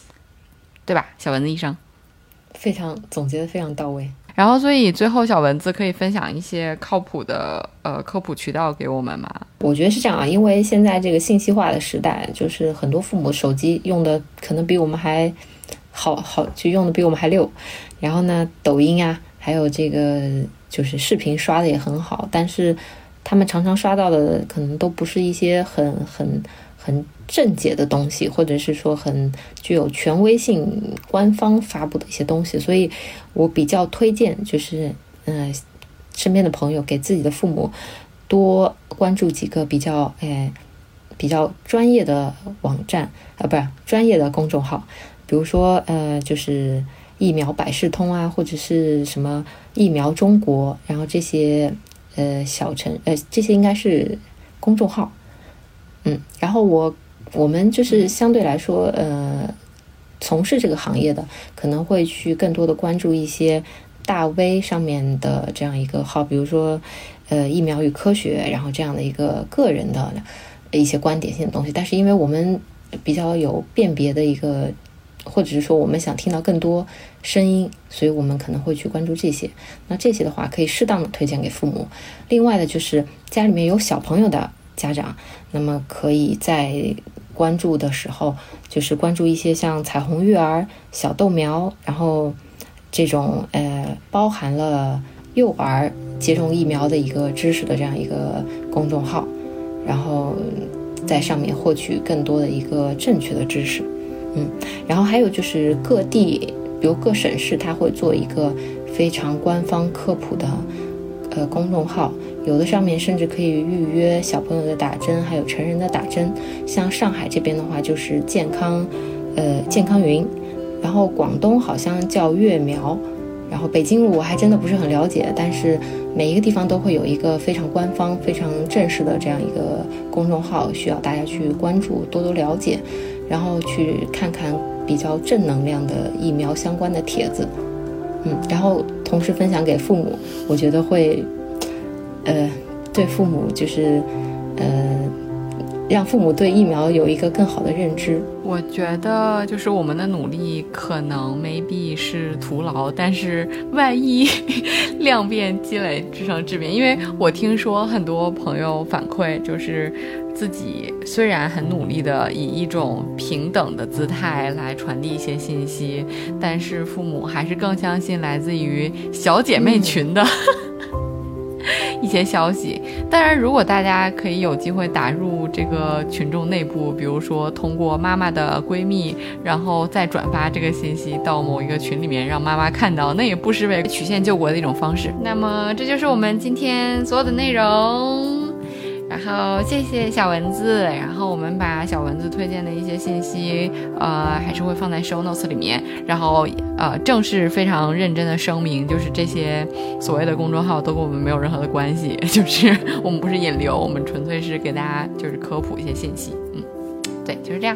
对吧？小蚊子医生，非常总结的非常到位。然后，所以最后小蚊子可以分享一些靠谱的呃科普渠道给我们吗？我觉得是这样啊，因为现在这个信息化的时代，就是很多父母手机用的可能比我们还好好，就用的比我们还溜。然后呢，抖音啊，还有这个就是视频刷的也很好，但是。他们常常刷到的可能都不是一些很很很正解的东西，或者是说很具有权威性、官方发布的一些东西，所以我比较推荐，就是嗯，身边的朋友给自己的父母多关注几个比较哎比较专业的网站啊，不是专业的公众号，比如说呃，就是疫苗百事通啊，或者是什么疫苗中国，然后这些。呃，小城呃，这些应该是公众号，嗯，然后我我们就是相对来说，呃，从事这个行业的可能会去更多的关注一些大 V 上面的这样一个号，比如说呃，疫苗与科学，然后这样的一个个人的一些观点性的东西，但是因为我们比较有辨别的一个。或者是说我们想听到更多声音，所以我们可能会去关注这些。那这些的话可以适当的推荐给父母。另外的就是家里面有小朋友的家长，那么可以在关注的时候，就是关注一些像彩虹育儿、小豆苗，然后这种呃包含了幼儿接种疫苗的一个知识的这样一个公众号，然后在上面获取更多的一个正确的知识。嗯，然后还有就是各地，比如各省市，他会做一个非常官方科普的呃公众号，有的上面甚至可以预约小朋友的打针，还有成人的打针。像上海这边的话，就是健康呃健康云，然后广东好像叫月苗，然后北京我还真的不是很了解，但是每一个地方都会有一个非常官方、非常正式的这样一个公众号，需要大家去关注，多多了解。然后去看看比较正能量的疫苗相关的帖子，嗯，然后同时分享给父母，我觉得会，呃，对父母就是，呃，让父母对疫苗有一个更好的认知。我觉得就是我们的努力可能 maybe 是徒劳，但是万一量变积累制成质变，因为我听说很多朋友反馈就是。自己虽然很努力的以一种平等的姿态来传递一些信息，但是父母还是更相信来自于小姐妹群的、嗯、一些消息。当然，如果大家可以有机会打入这个群众内部，比如说通过妈妈的闺蜜，然后再转发这个信息到某一个群里面，让妈妈看到，那也不失为曲线救国的一种方式。那么，这就是我们今天所有的内容。然后谢谢小蚊子，然后我们把小蚊子推荐的一些信息，呃，还是会放在 show notes 里面。然后呃，正式非常认真的声明，就是这些所谓的公众号都跟我们没有任何的关系，就是我们不是引流，我们纯粹是给大家就是科普一些信息。嗯，对，就是这样。